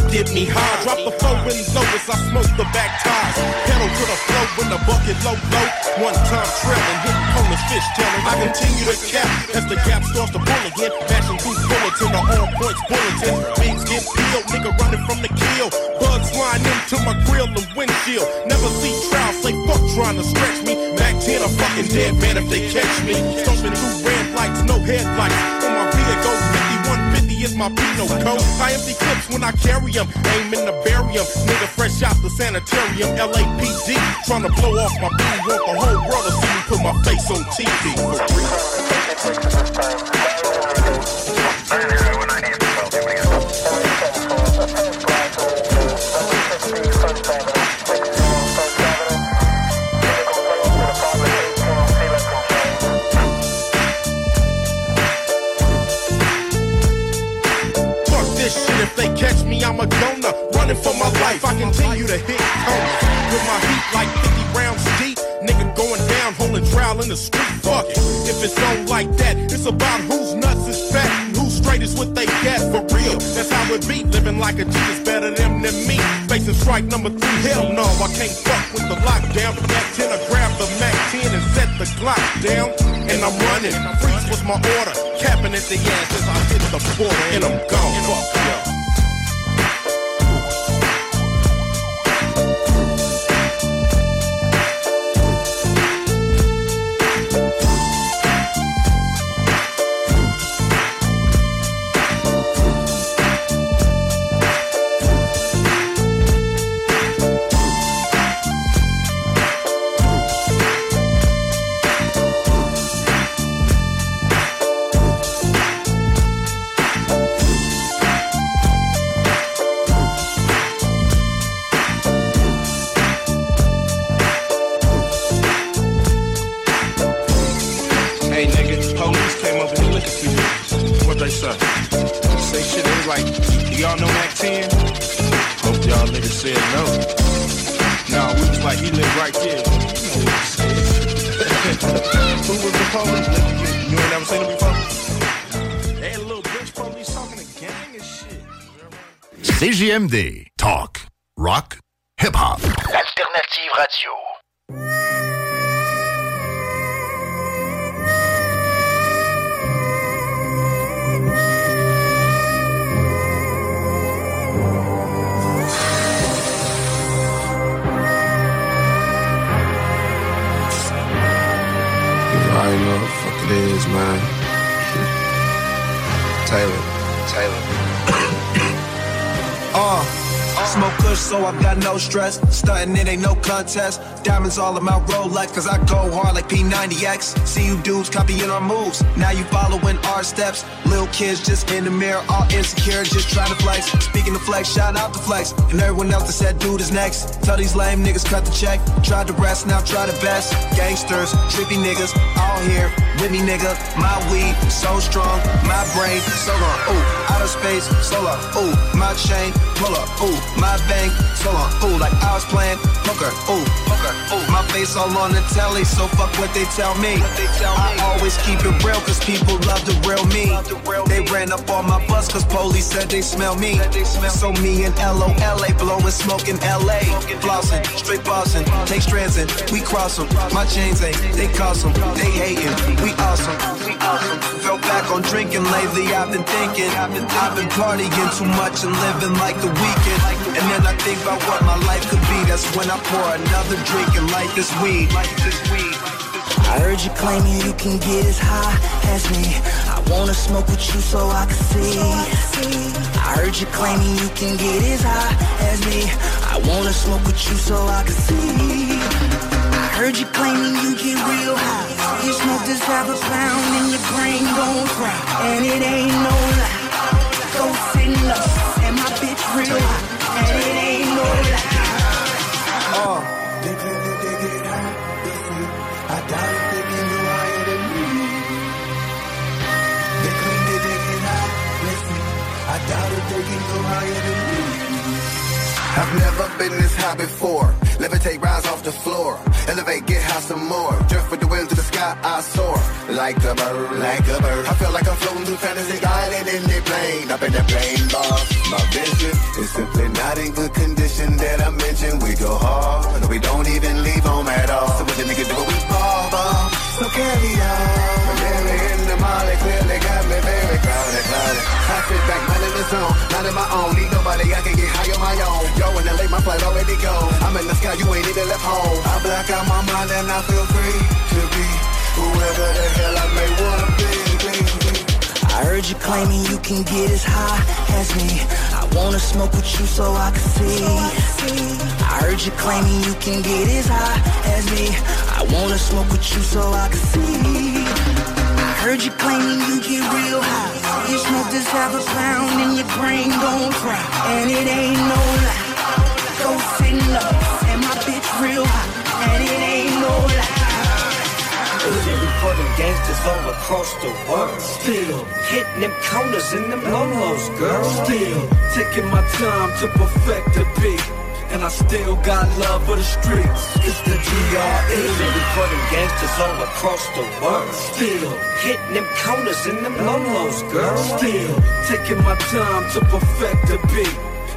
Get me high. Drop the flow in low as I smoke the back tires. Pedal to the flow when the bucket low, low. One time trailing, hit corners, fish tailing. I continue to cap as the gap starts to pull again. Bashing through bullets in the all points bulletin. Bigs get peeled, nigga running from the kill. Bugs flying into my grill and windshield. Never see trials, say fuck trying to stretch me. Mack 10, a fucking dead man if they catch me. Stomping through red lights, no headlights. On my vehicle, 5150 is my penal code. I empty clips when I carry them. Aiming to bury 'em. Nigga fresh out the sanitarium. LAPD trying to blow off my beat. Want the whole world to see me put my face on TV. For real. Running for my life, I continue to hit corners. With my heat like 50 rounds deep. Nigga going down, holding trial in the street. Fuck it. If it's on like that, it's about whose nuts is fat and who's straight is what they get for real. That's how it be. Living like a G is better them than me. Facing strike number three, hell no, I can't fuck with the lockdown. Mac 10, I grab the Mac 10 and set the Glock down. And I'm running. Freeze was my order. Capping at the ass as I hit the border. And I'm gone. Fuck yeah. CJMD. Talk. Rock. Hip-hop. Alternative Radio. You already know what the fuck it is, man. Taylor. Taylor. Kush, so I've got no stress. Stunting, it ain't no contest. Diamonds all in my Rolex, cause I go hard like P90X. See you dudes copying our moves. Now you following our steps. Little kids just in the mirror, all insecure, just trying to flex. Speaking of flex, shout out to flex. And everyone else that said dude is next. Tell these lame niggas cut the check. Tried to rest, now try the best. Gangsters, trippy niggas, all here with me, nigga. My weed, so strong. My brain, so long. Ooh, outer space, so long. Ooh, my chain, pull up. Ooh, my bank, so long. Ooh, like I was playing poker. Ooh, poker. Ooh, my face all on the telly, so fuck what they tell me. They tell me. I always keep it real, cause people love the real me. They ran up on my bus, cause police said they smell me. So me and LOLA blowing smoke in LA. Flossing, straight bossing, take strands and we cross them. My chains ain't, they cost them. They hating, we awesome. We awesome. Fell back on drinking lately, I've been thinking. I've been, I've been partying too much and living like the weekend. And then I think about what my life could be. That's when I pour another drink and. Light this weed. I heard you claiming you can get as high as me. I wanna smoke with you so I can see. I heard you claiming you can get as high as me. I wanna smoke with you so I can see. I heard you claiming you get real high. You smoke this half a pound and your brain gon' fry. And it ain't no lie. And my bitch real. And it ain't no lie. Uh, I've never been this high before. Levitate, rise off the floor. Elevate, get high some more. Drift with the wind to the sky, I soar. Like a bird, like a bird. I feel like I'm floating through fantasy island in the plane. Up in the plane, boss. My vision is simply not in good condition that I mentioned. We go hard, no, we don't even leave home at all. So what the niggas do, we ball, ball. So carry on. Really in the molly, clearly got me crowded. I sit back, mind in the zone, not in my own. Need nobody, I can get high on my own. Yo, when I late, my flight already go. I'm in the sky, you ain't even left home. I black out my mind and I feel free to be whoever the hell I may wanna be. I heard you claiming you can get as high as me. I wanna smoke with you so I can see. I heard you claiming you can get as high as me. I wanna smoke with you so I can see. I heard you claiming you get this half a pound and your brain gon' fry. And it ain't no lie. Go sitting up and my bitch real high. And it ain't no lie. Living for them gangsters all across the world. Still hitting them corners in them lolos, girl. Still taking my time to perfect the beat. And I still got love for the streets. It's the. Living for them gangsters all across the world. Still hitting them corners in them lolos, girl. Still taking my time to perfect the beat.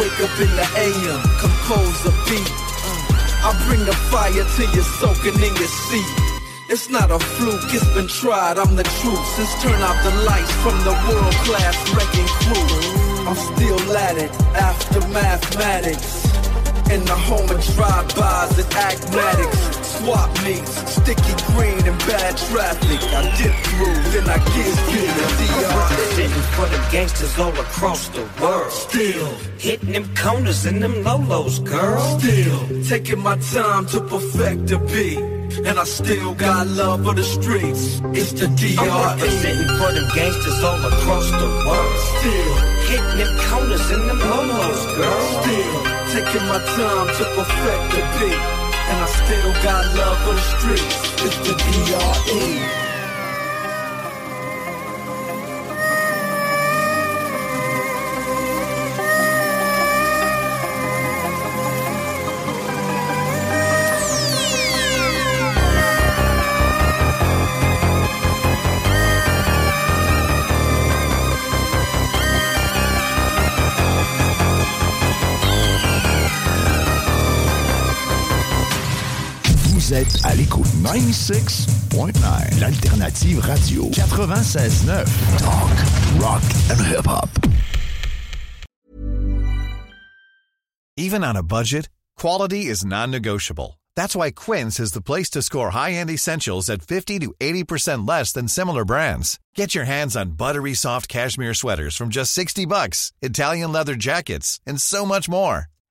Wake up in the AM, compose a beat. Uh, I bring the fire till you're soaking in your seat. It's not a fluke, it's been tried, I'm the truth. Since turn off the lights from the World Class Wreckin' Cru. I'm still at it, after mathematics. In the home of drive-bys and acmatics. Swap meets, sticky green and bad traffic. I dip through, then I give you the DRE. Sitting for them gangsters all across the world. Still hitting them corners in them lolos, girl. Still taking my time to perfect the beat. And I still got love for the streets. It's the DRE. I'm representing for them gangsters all across the world. Still hitting them corners in them lolos, girl. Still taking my time to perfect the beat. And I still got love for the streets. It's the DRE. 96.9, l'alternative radio 96.9. Talk, rock and hip-hop. Even on a budget, quality is non-negotiable. That's why Quince is the place to score high-end essentials at 50 to 80% less than similar brands. Get your hands on buttery soft cashmere sweaters from just 60 bucks, Italian leather jackets, and so much more.